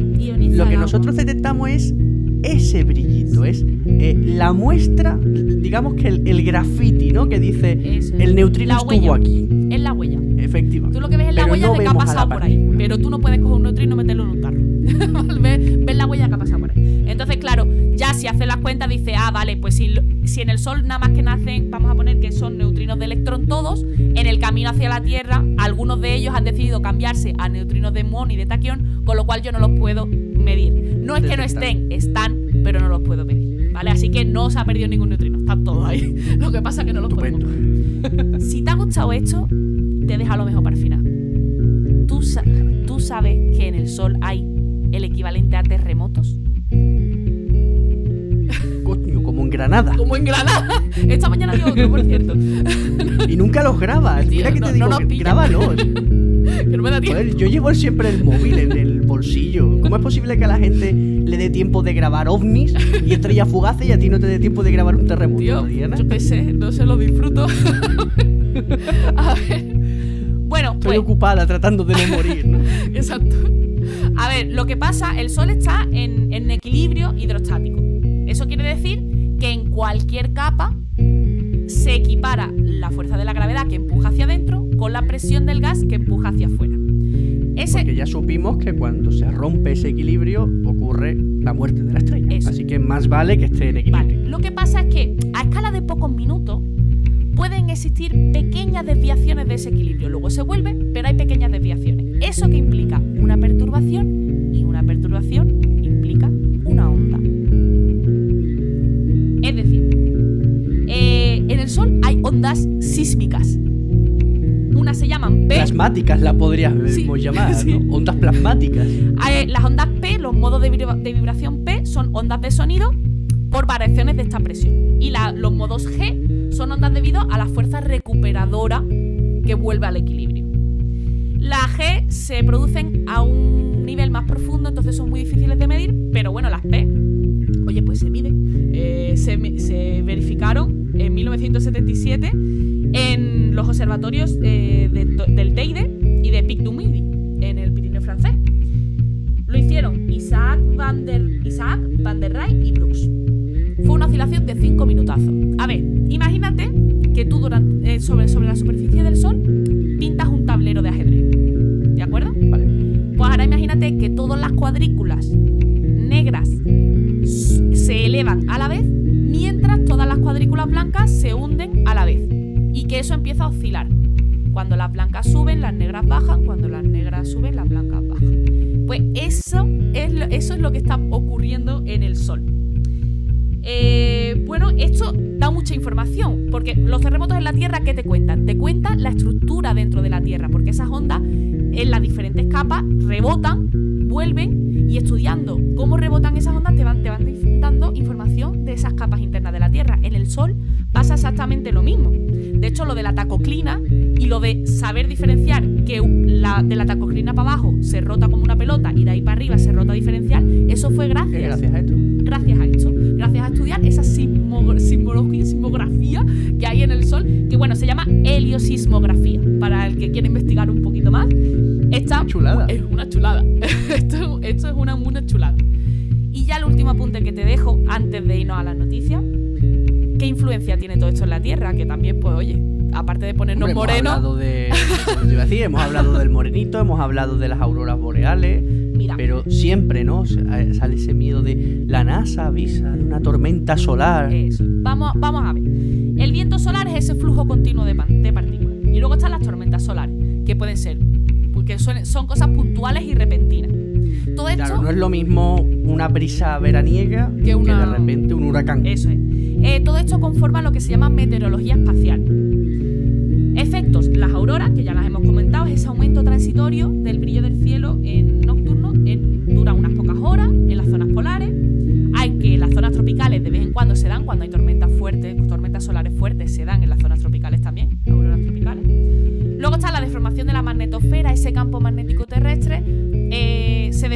lo que nosotros detectamos es ese brillito, es eh, la muestra, digamos que el, el graffiti, ¿no? Que dice es. el neutrino La estuvo huella. aquí. Es la huella. Efectivamente. Tú lo que ves es la Pero huella no de que ha pasado por ahí. Pero tú no puedes coger un neutrino y meterlo en un tarro. si haces las cuentas, dice, ah, vale, pues si, en el Sol nada más que nacen, vamos a poner que son neutrinos de electrón todos, en el camino hacia la Tierra, algunos de ellos han decidido cambiarse a neutrinos de muón y de taquión, con lo cual yo no los puedo medir. No es que no estén, están, pero no los puedo medir. ¿Vale? Así que no se ha perdido ningún neutrino, están todos ahí. Lo que pasa es que no los podemos Estupendo. si te ha gustado esto, te deja lo mejor para el final. ¿Tú, sa- tú sabes que en el Sol hay el equivalente a terremotos? Granada. Como en Granada. Esta mañana dio otro, por cierto. Y nunca los grabas. Tío, Mira que no- te no digo, nos que grábalos. Que no me da tiempo. Joder, yo llevo siempre el móvil en el bolsillo. ¿Cómo es posible que a la gente le dé tiempo de grabar ovnis y estrellas fugaces y a ti no te dé tiempo de grabar un terremoto, Tío, yo qué sé, no se lo disfruto. a ver. Bueno, Estoy pues, ocupada tratando de no morir, ¿no? Exacto. A ver, lo que pasa, el Sol está en, en equilibrio hidrostático. Eso quiere decir que en cualquier capa se equipara la fuerza de la gravedad que empuja hacia adentro con la presión del gas que empuja hacia afuera. Ese, Porque ya supimos que cuando se rompe ese equilibrio ocurre la muerte de la estrella. Eso. Así que más vale que esté en equilibrio. Vale, lo que pasa es que a escala de pocos minutos pueden existir pequeñas desviaciones de ese equilibrio. Luego se vuelve, pero hay pequeñas desviaciones. Eso que implica una perturbación y una perturbación implica una onda. Ondas sísmicas. Unas se llaman P, Plasmáticas la podríamos Sí, llamar, sí. ¿no? Ondas plasmáticas. Eh, las ondas P, los modos de, vibra- de vibración P, son ondas de sonido por variaciones de esta presión. Y la- los modos G son ondas debido a la fuerza recuperadora que vuelve al equilibrio. Las G se producen a un nivel más profundo, entonces son muy difíciles de medir, pero bueno, las P, oye, pues se miden. Eh, se verificaron en 1977 en los observatorios eh, de del Teide y de Pic du Midi, en el Pirineo francés. Lo hicieron Isaac Van der, Isaac Van der Ray y Brooks. Fue una oscilación de 5 minutazos. A ver, imagínate que tú durante, eh, sobre, sobre la superficie del Sol pintas un tablero de ajedrez. ¿De acuerdo? Vale. Pues ahora imagínate que todas las cuadrículas negras se elevan a la vez, cuadrículas blancas se hunden a la vez. Y que eso empieza a oscilar. Cuando las blancas suben, las negras bajan. Cuando las negras suben, las blancas bajan. Pues eso es lo, que está ocurriendo en el Sol. Eh, bueno, esto da mucha información, porque los terremotos en la Tierra, ¿qué te cuentan? Te cuentan la estructura dentro de la Tierra, porque esas ondas en las diferentes capas rebotan, vuelven y estudiando cómo rebotan esas ondas te van, te van Sol pasa exactamente lo mismo. De hecho, lo de la tacoclina y lo de saber diferenciar que la, de la tacoclina para abajo se rota como una pelota y de ahí para arriba se rota diferencial, eso fue gracias gracias a esto. gracias a esto, gracias a estudiar esa sismo- sismología, sismografía que hay en el Sol, que bueno, se llama heliosismografía, para el que quiera investigar un poquito más. Esta chulada. es una chulada. esto, esto es una, una chulada. Y ya el último apunte que te dejo antes de irnos a las noticias, ¿qué influencia tiene todo esto en la Tierra? Que también, pues, oye, aparte de ponernos Hombre, morenos. Hemos hablado, de, te iba a decir, hemos hablado del morenito, hemos hablado de las auroras boreales, Mira, pero siempre, ¿no? Sale ese miedo de la NASA avisa de una tormenta solar. Eso. Vamos, vamos a ver. El viento solar es ese flujo continuo de, de partículas. Y luego están las tormentas solares, que pueden ser, porque son, son cosas puntuales y repentinas. Todo esto, Claro, no es lo mismo una brisa veraniega Que que, una- de repente un huracán. eso es. Eh, todo esto conforma lo que se llama meteorología espacial. Efectos, las auroras, que ya las hemos comentado, es ese aumento transitorio del brillo del cielo en nocturno, en, dura unas pocas horas en las zonas polares. Hay que las zonas tropicales de vez en cuando se dan, cuando hay tormentas fuertes, tormentas solares fuertes, se dan en las zonas tropicales también, auroras tropicales. Luego está la deformación de la magnetosfera, ese campo magnético terrestre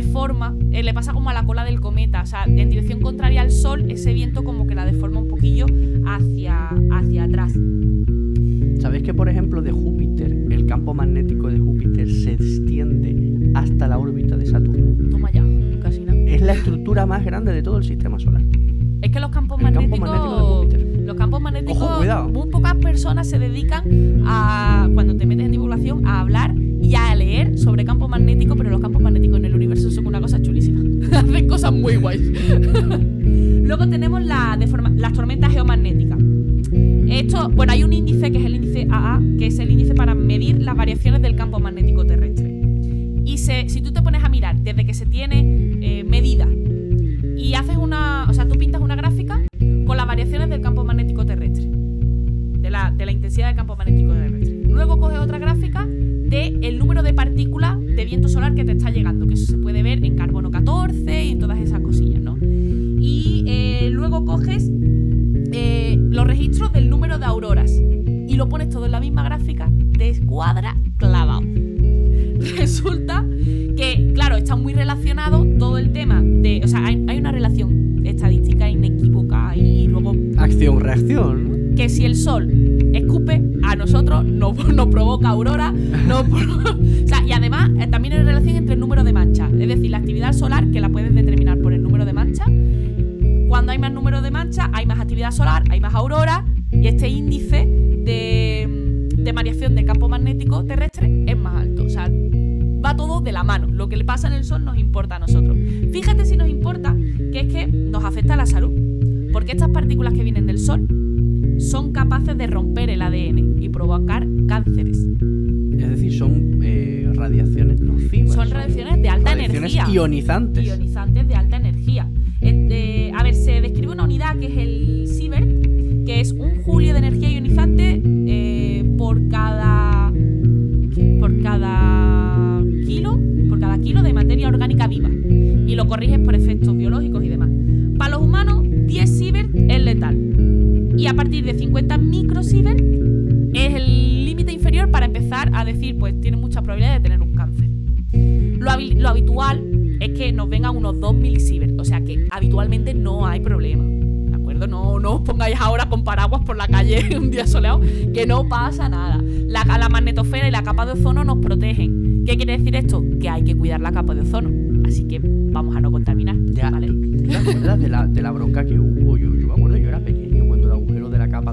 deforma, eh, le pasa como a la cola del cometa, o sea, en dirección contraria al Sol, ese viento como que la deforma un poquillo hacia, hacia atrás. ¿Sabéis que, por ejemplo, de Júpiter, el campo magnético de Júpiter se extiende hasta la órbita de Saturno? Toma ya, casi nada. Es la estructura más grande de todo el sistema solar. Es que los campos El campo magnéticos. magnético de los campos magnéticos. Ojo, cuidado. Muy pocas personas se dedican a. Cuando te metes en divulgación, a hablar y a leer sobre campos magnéticos, pero los campos magnéticos en el universo son una cosa chulísima. Hacen cosas muy guays. Luego tenemos la las tormentas geomagnéticas. Esto, bueno, hay un índice que es el índice AA, que es el índice para medir las variaciones del campo magnético terrestre. Y se- si tú te pones a mirar desde que se tiene eh, medida y haces una, o sea, tú pintas una gráfica con las variaciones del campo magnético terrestre, de la, de la intensidad del campo magnético terrestre. Luego coges otra gráfica el número de partículas de viento solar que te está llegando, que eso se puede ver en carbono 14 y en todas esas cosillas, ¿no? Y eh, luego coges eh, los registros del número de auroras y lo pones todo en la misma gráfica de escuadra clavado. Resulta que, claro, está muy relacionado todo el tema de. O sea, hay, hay una relación estadística inequívoca y luego Acción-reacción. que si el sol escupe, a nosotros nos, provoca aurora. nos pro- o sea, y además eh, también hay relación entre el número de manchas. Es decir, la actividad solar, que la puedes determinar por el número de manchas. Cuando hay más número de manchas, hay más actividad solar, hay más aurora. Y este índice de, de variación del campo magnético terrestre es más alto. O sea, va todo de la mano. Lo que le pasa en el sol nos importa a nosotros. Fíjate si nos importa que es que nos afecta a la salud. Porque estas partículas que vienen del sol son capaces de romper el ADN y provocar cánceres. Es decir, son eh, radiaciones nocivas. Son radiaciones de alta radiaciones energía. ionizantes. ionizantes de alta energía. Eh, a ver, se describe una unidad que es el Sievert, que es un julio de energía ionizante eh, por cada por cada kilo, por cada kilo de materia orgánica viva. Y lo corriges por efectos biológicos y demás. Para los humanos, 10 Sievert es letal. Y a partir de 50 microsievert es el empezar a decir, pues tiene mucha probabilidad de tener un cáncer. Lo, habi- lo habitual es que nos vengan unos 2 milisievert, o sea que habitualmente no hay problema. ¿De acuerdo? No, no os pongáis ahora con paraguas por la calle un día soleado, que no pasa nada. La, la magnetosfera y la capa de ozono nos protegen. ¿Qué quiere decir esto? Que hay que cuidar la capa de ozono. Así que vamos a no contaminar. Ya, ¿vale? ¿tú, tú te acuerdas de la, de la bronca que hubo?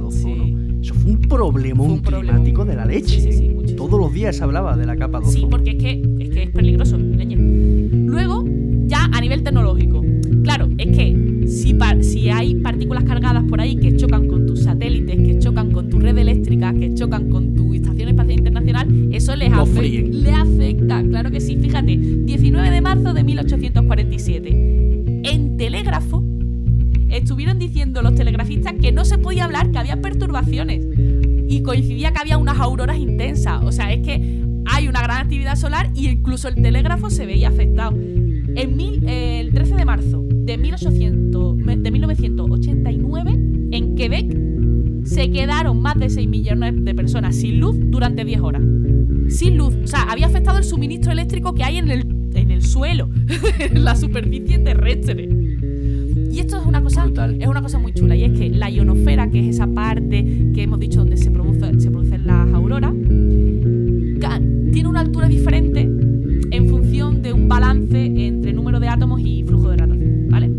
Ozono. Eso fue un problemón Fue un climático de la leche. Sí. Todos los días se hablaba de la capa de ozono. Sí, porque es que, es que es peligroso, leña. Luego, ya a nivel tecnológico. Claro, es que si, si hay partículas cargadas por ahí que chocan con tus satélites, que chocan con tu red eléctrica, que chocan con tu estación espacial internacional, eso les, le afecta. Claro que sí. Fíjate, 19 de marzo de 1847. Y coincidía que había unas auroras intensas. O sea, es que hay una gran actividad solar y incluso el telégrafo se veía afectado. En mil- eh, el 13 de marzo de, 1800, me- de 1989, en Quebec, se quedaron más de 6 millones de personas sin luz durante 10 horas. Sin luz. O sea, había afectado el suministro eléctrico que hay en el, en el suelo, en la superficie terrestre. Y esto es una cosa Brutal. es una cosa muy chula y es que la ionosfera, que es esa parte que hemos dicho donde se, produce- se producen las auroras, tiene una altura diferente en función de un balance entre número de átomos y flujo de radiación, ¿vale?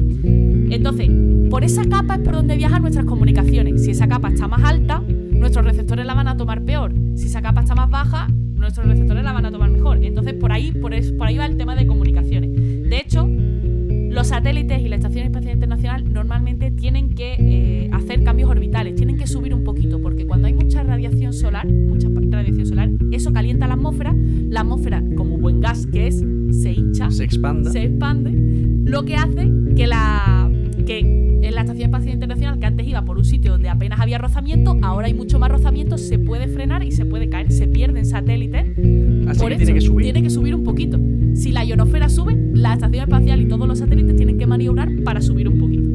Entonces, por esa capa es por donde viajan nuestras comunicaciones. Si nuestros receptores la van a tomar peor. Si esa capa está más baja, nuestros receptores la van a tomar mejor. Entonces, por ahí, por, por ahí va el tema de comunicaciones. Los satélites y la Estación Espacial Internacional normalmente tienen que eh, hacer cambios orbitales, tienen que subir un poquito, porque cuando hay mucha radiación solar, mucha radiación solar, eso calienta la atmósfera, la atmósfera, como buen gas que es, se hincha, Se expanda. se expande, lo que hace que la que en la Estación Espacial Internacional, que antes iba por un sitio donde apenas había rozamiento, ahora hay mucho más rozamiento, se puede frenar y se puede caer, se pierden satélites. Así por que eso, tiene que subir. Tiene que subir un poquito. Si la ionosfera sube, la Estación Espacial y todos los satélites tienen que maniobrar para subir un poquito.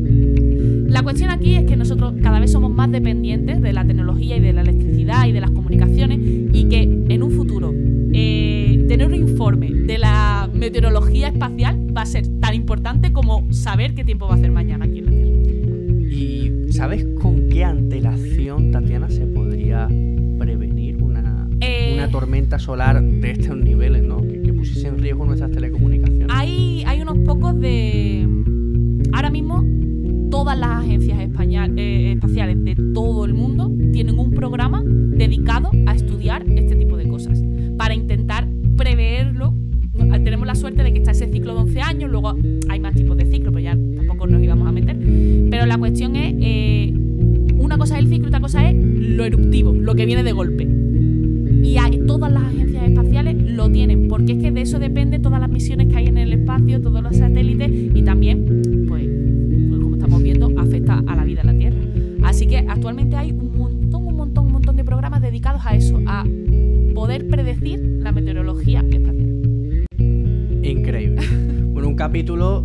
La cuestión aquí es que nosotros cada vez somos más dependientes de la tecnología y de la electricidad y de las comunicaciones y que en un futuro eh, tener un informe de la meteorología espacial va a ser tan importante como saber qué tiempo va a hacer mañana aquí en la Tierra. ¿Y sabes con qué antelación, Tatiana, se podría prevenir una, Eh. una tormenta solar de estos niveles, ¿no? Que, que pusiese en riesgo nuestras telecomunicaciones. Hay, hay unos pocos de... Ahora mismo todas las agencias eh, espaciales de todo el mundo tienen un programa dedicado a estudiar Tenemos la suerte de que está ese ciclo de 11 años, luego hay más tipos de ciclo, pero ya tampoco nos íbamos a meter. Pero la cuestión es, eh, una cosa es el ciclo otra cosa es lo eruptivo, lo que viene de golpe. Y todas las agencias espaciales lo tienen, porque es que de eso depende todas las misiones que hay en el espacio, todos los satélites y también, pues, como estamos viendo, afecta a la vida en la Tierra. Así que actualmente hay un montón, un montón, un montón de programas dedicados a eso, a poder predecir capítulo,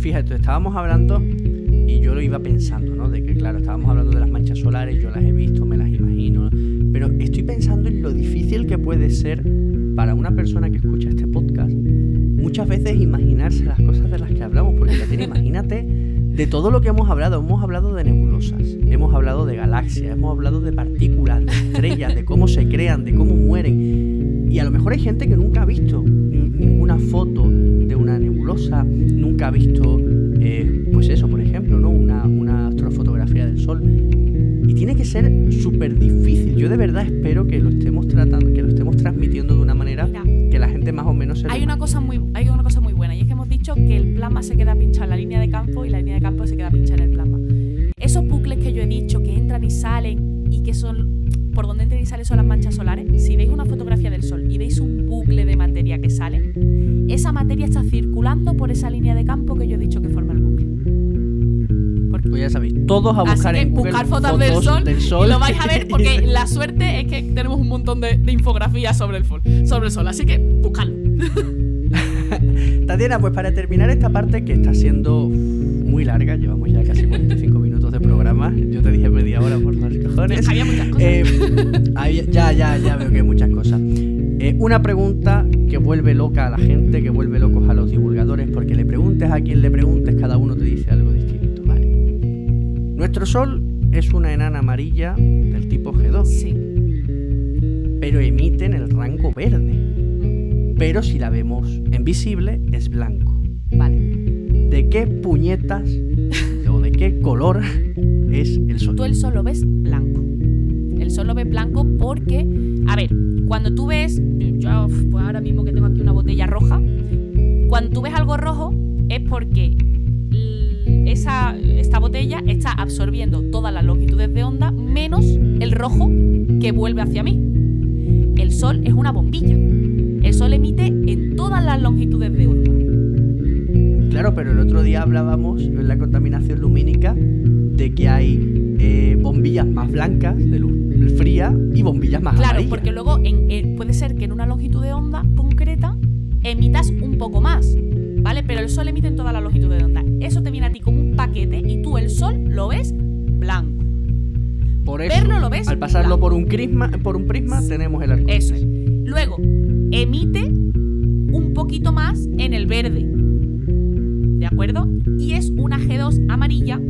fíjate, estábamos hablando y yo lo iba pensando, ¿no? De que, claro, estábamos hablando de las manchas solares, yo las he visto, me las imagino, pero estoy pensando en lo difícil que puede ser para una persona que escucha este podcast muchas veces imaginarse las cosas de las que hablamos, porque imagínate de todo lo que hemos hablado. Hemos hablado de nebulosas, hemos hablado de galaxias, hemos hablado de partículas, de estrellas, de cómo se crean, de cómo mueren. Y a lo mejor hay gente que nunca ha visto ninguna foto de una nebulosa, nunca ha visto, eh, pues eso, por ejemplo, ¿no? Una, una astrofotografía del Sol. Y tiene que ser súper difícil. Yo de verdad espero que lo estemos tratando, que lo estemos transmitiendo de una manera Mira, que la gente más o menos se hay una cosa muy, hay una cosa muy buena y es que hemos dicho que el plasma se queda pinchado en la línea de campo y la línea de campo se queda pinchada en el plasma. Esos bucles que yo he dicho que entran y salen y que son por donde entran y salen son las manchas solares. Si veis una fotografía del sol y veis un bucle de materia que sale, esa materia está circulando por esa línea de campo que yo he dicho que forma el bucle. Porque- Pues ya sabéis, todos a Así buscar que en Google buscar fotos, del, sol, del y sol. lo vais a ver porque la suerte es que tenemos un montón de, de infografías sobre el, fol- sobre el sol. Así que buscadlo. Tatiana, pues para terminar esta parte que está siendo muy larga, llevamos ya casi 45 minutos de programa. Yo te dije media hora por los cojones. Había muchas cosas. Eh, había- ya, ya, ya veo que hay muchas cosas. Eh, una pregunta que vuelve loca a la gente, que vuelve locos a los divulgadores, porque le preguntes a quien le preguntes, cada uno te dice algo distinto. Vale. Nuestro Sol es una enana amarilla del tipo G2, Sí. pero emite en el rango verde. Pero si la vemos en visible, es blanco. Vale. ¿De qué puñetas o de qué color es el Sol? Tú el sol lo ves blanco. El sol lo ves blanco porque, a ver, cuando tú ves, yo pues ahora mismo que tengo aquí una botella roja, cuando tú ves algo rojo es porque esa, esta botella está absorbiendo todas las longitudes de onda menos el rojo que vuelve hacia mí. El sol es una bombilla. El sol emite en todas las longitudes de onda. Claro, pero el otro día hablábamos en la contaminación lumínica de que hay eh, bombillas más blancas de luz fría y bombillas más Claro, amarillas. porque luego en- en- puede ser que en una longitud de onda concreta emitas un poco más, ¿vale? Pero el sol emite en toda la longitud de onda. Eso te viene a ti como un paquete y tú el sol lo ves blanco. Por eso, verlo lo ves al pasarlo blanco. por un prisma, por un prisma tenemos el arco. Eso es. Luego, emite un poquito más en el verde. ¿De acuerdo? Una G2 amarilla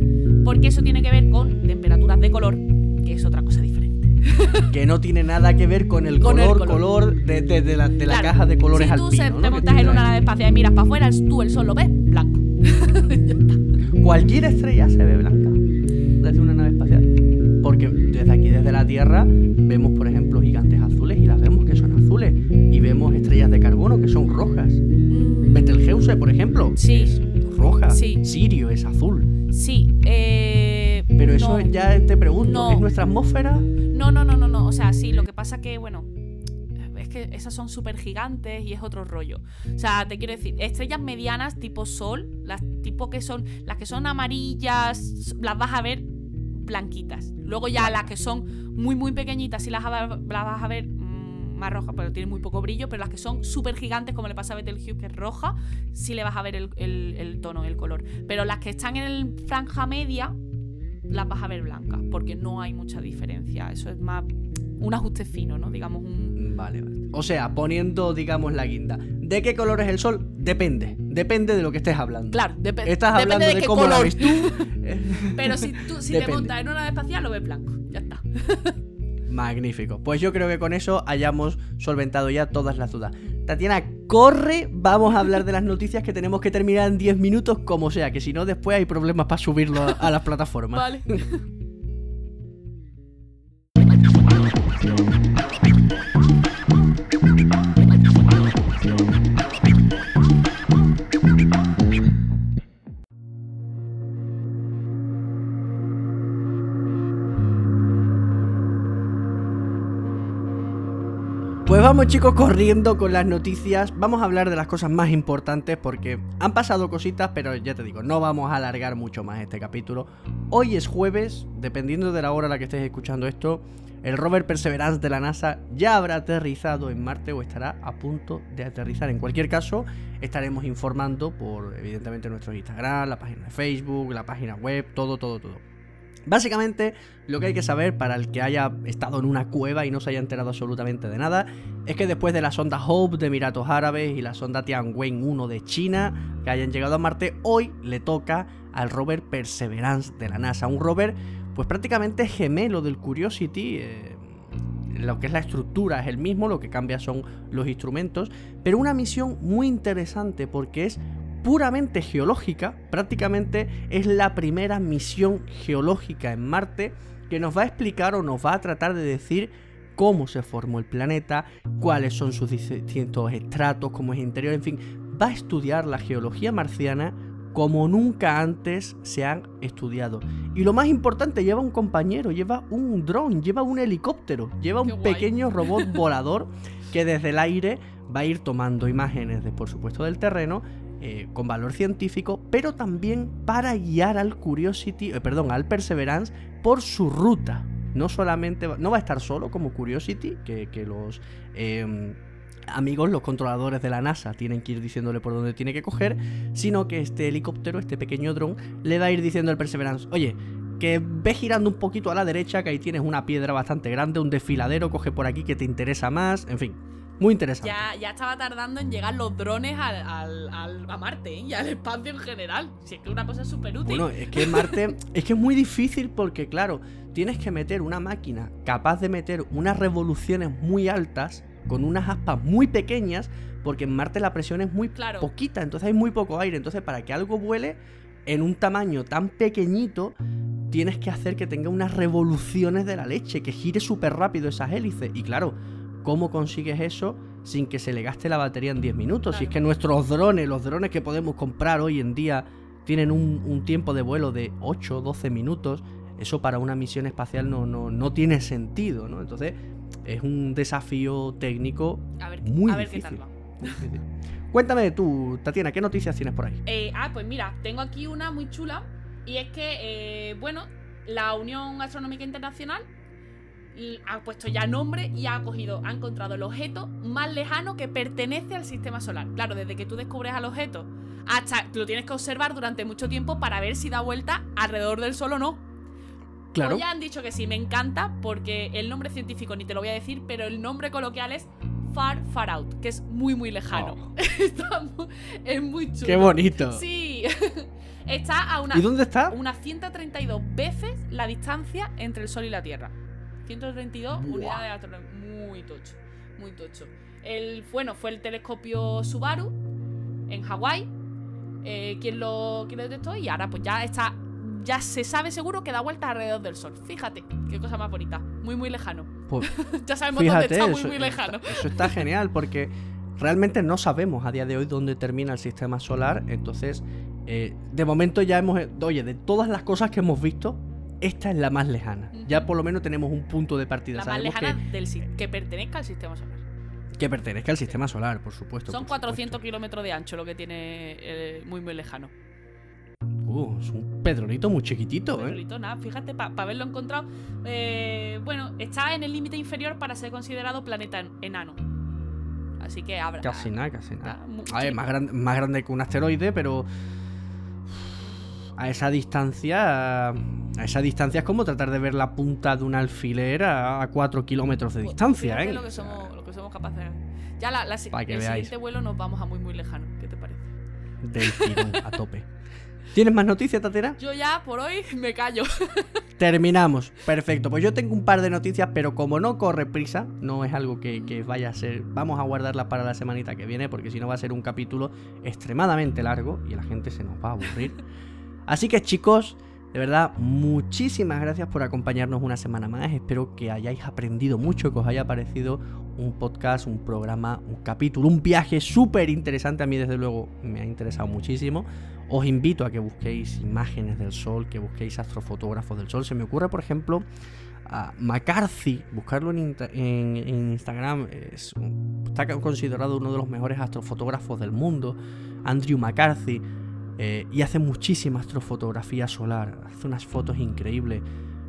porque eso tiene que ver con temperaturas de color, que es otra cosa diferente. Que no tiene nada que ver con el Con el color, color. de, de- de la, de la Claro, caja de colores si tú se- alpino. te ¿no? montas en una nave espacial y miras para afuera, tú el sol lo ves blanco. Cualquier estrella se ve blanca desde una nave espacial. Porque desde aquí, desde la Tierra, vemos, por ejemplo, gigantes azules y las vemos que son azules. Y vemos estrellas de carbono que son rojas. Mm, Betelgeuse, por ejemplo, Sí. es roja. Sí. Sirio es azul. Sí, eh, Pero eso no. ya te pregunto, No. ¿es nuestra atmósfera? No, no, no, no, no. O sea, sí, lo que pasa que, bueno, es que esas son súper gigantes y es otro rollo. O sea, te quiero decir, estrellas medianas tipo Sol, las tipo que son, las que son amarillas, las vas a ver blanquitas. Luego ya las que son muy, muy pequeñitas, sí las, las vas a ver más rojas, pero tienen muy poco brillo. Pero las que son súper gigantes, como le pasa a Betelgeuse, que es roja, sí le vas a ver el, el- el tono, el color. Pero las que están en el franja media, las vas a ver blancas, porque no hay mucha diferencia. Eso es más un ajuste fino, ¿no? Digamos un... Vale, vale. O sea, poniendo, digamos, la guinda. ¿De qué color es el sol? Depende. Depende de lo que estés hablando. Claro, depe- Estás depende hablando de, de, qué cómo la color. ves tú. Pero si, tú, si te Depende. montas en una nave espacial, lo ves blanco. Ya está. Magnífico. Pues yo creo que con eso hayamos solventado ya todas las dudas. Tatiana, corre, vamos a hablar de las noticias que tenemos que terminar en 10 minutos, como sea, que si no después hay problemas para subirlo a, a las plataformas. Vale. vamos chicos corriendo con las noticias, vamos a hablar de las cosas más importantes porque han pasado cositas, pero ya te digo, no vamos a alargar mucho más este capítulo. Hoy es jueves, dependiendo de la hora a la que estés escuchando esto, el rover Perseverance de la NASA ya habrá aterrizado en Marte o estará a punto de aterrizar. En cualquier caso, estaremos informando por evidentemente nuestro Instagram, la página de Facebook, la página web, todo, todo, todo. Básicamente, lo que hay que saber para el que haya estado en una cueva y no se haya enterado absolutamente de nada, es que después de la sonda Hope de Emiratos Árabes y la sonda Tianwen 1 de China, que hayan llegado a Marte, hoy le toca al rover Perseverance de la NASA. Un rover, pues prácticamente gemelo del Curiosity. eh, lo que es la estructura es el mismo, lo que cambia son los instrumentos, pero una misión muy interesante porque es puramente geológica, prácticamente es la primera misión geológica en Marte que nos va a explicar o nos va a tratar de decir cómo se formó el planeta, cuáles son sus distintos estratos, cómo es interior, en fin, va a estudiar la geología marciana como nunca antes se han estudiado. Y lo más importante, lleva un compañero, lleva un dron, lleva un helicóptero, lleva Qué un guay. pequeño robot volador que desde el aire va a ir tomando imágenes de, por supuesto, del terreno eh, con valor científico, pero también para guiar al Curiosity, eh, perdón, al Perseverance por su ruta. No solamente va, no va a estar solo como Curiosity, que, los eh, amigos, los controladores de la NASA, tienen que ir diciéndole por dónde tiene que coger, sino que este helicóptero, este pequeño dron, le va a ir diciendo al Perseverance, oye, que ve girando un poquito a la derecha, que ahí tienes una piedra bastante grande, un desfiladero, coge por aquí que te interesa más, en fin, muy interesante. Ya, ya estaba tardando en llegar los drones al, al- al- a Marte ¿eh? y al espacio en general. Si es que una cosa súper útil. Bueno, es que Marte es que es muy difícil porque, claro, tienes que meter una máquina capaz de meter unas revoluciones muy altas con unas aspas muy pequeñas, porque en Marte la presión es muy Claro. poquita, entonces hay muy poco aire. Entonces, para que algo vuele en un tamaño tan pequeñito, tienes que hacer que tenga unas revoluciones de la leche, que gire súper rápido esas hélices. Y claro, ¿cómo consigues eso sin que se le gaste la batería en 10 minutos? Si es que nuestros drones, los drones que podemos comprar hoy en día, tienen un, un tiempo de vuelo de 8 o 12 minutos, eso para una misión espacial no, no, no tiene sentido, ¿no? Entonces es un desafío técnico a ver, muy a ver qué difícil. tal va. muy difícil. Cuéntame tú, Tatiana, ¿qué noticias tienes por ahí? Eh, ah, pues mira, tengo aquí una muy chula. Y es que, eh, bueno, la Unión Astronómica Internacional ha puesto ya nombre y ha cogido, ha encontrado el objeto más lejano que pertenece al sistema solar. Claro, desde que tú descubres al objeto hasta lo tienes que observar durante mucho tiempo para ver si da vuelta alrededor del Sol o no. Claro. Pues ya han dicho que sí, me encanta porque el nombre científico ni te lo voy a decir, pero el nombre coloquial es Far Far Out, que es muy muy lejano. Está mu- es muy chulo. Oh. Qué bonito. Sí. Está a una, ¿Y dónde está? unas 132 veces la distancia entre el Sol y la Tierra. 132 Buah. unidades de astronómicas. Muy tocho. Muy tocho. El, bueno, fue el telescopio Subaru en Hawái. eh, quien, lo, quien lo detectó y ahora pues ya está ya se sabe seguro que da vueltas alrededor del Sol. Fíjate, qué cosa más bonita. Muy, muy lejano. Pues, ya sabemos fíjate, dónde está, muy, eso, muy lejano. está- eso está genial porque realmente no sabemos a día de hoy dónde termina el sistema solar. Entonces, eh, de momento ya hemos. Oye, de todas las cosas que hemos visto, esta es la más lejana. Ya por lo menos tenemos un punto de partida. La más lejana del, si- que pertenezca al sistema solar. que, que pertenezca al sistema solar, por supuesto. Son por 400 kilómetros de ancho lo que tiene eh, muy, muy lejano. Uh, es un pedronito muy chiquitito, ¿eh? Pedrolito, nada, fíjate, para haberlo encontrado. eh, bueno, está en el límite inferior para ser considerado planeta en- enano. Así que habrá. Casi nada, casi nada. muy A ver, más grande que un asteroide, pero a esa distancia, a esa distancia es como tratar de ver la punta de un alfiler a 4 kilómetros de Pues, distancia, ¿eh? Lo que somos, lo que somos capaces de Ya la, la, que el veáis. siguiente vuelo nos vamos a muy, muy lejano. ¿Qué te parece? Del tirón, a tope. ¿Tienes más noticias, Tatera? Yo ya por hoy me callo. Terminamos. Perfecto. Pues yo tengo un par de noticias, pero como no corre prisa, no es algo que, que vaya a ser. Vamos a guardarla para la semanita que viene, porque si no va a ser un capítulo extremadamente largo y la gente se nos va a aburrir. Así que, chicos, de verdad, muchísimas gracias por acompañarnos una semana más. Espero que hayáis aprendido mucho, que os haya parecido un podcast, un programa, un capítulo, un viaje súper interesante. A mí, desde luego, me ha interesado muchísimo. Os invito a que busquéis imágenes del sol, que busquéis astrofotógrafos del sol. Se me ocurre, por ejemplo, a McCarthy, buscarlo en, Instagram. Es está considerado uno de los mejores astrofotógrafos del mundo. Andrew McCarthy. Eh, y hace muchísima astrofotografía solar. Hace unas fotos increíbles.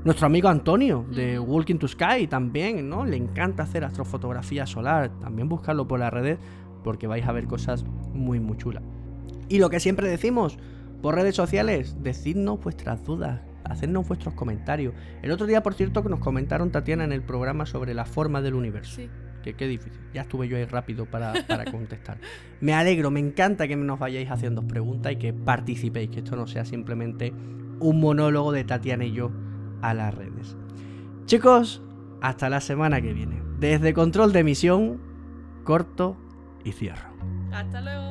Nuestro amigo Antonio de. Walking to Sky también, ¿no? Le encanta hacer astrofotografía solar. También buscarlo por las redes porque vais a ver cosas muy, muy chulas. Y lo que siempre decimos por redes sociales, decidnos vuestras dudas, hacednos vuestros comentarios. El otro día, por cierto, que nos comentaron Tatiana en el programa sobre la forma del universo. Sí. Qué difícil. Ya estuve yo ahí rápido para, para contestar. Me alegro, me encanta que nos vayáis haciendo preguntas y que participéis, que esto no sea simplemente un monólogo de Tatiana y yo a las redes. Chicos, hasta la semana que viene. Desde control de emisión, corto y cierro. Hasta luego.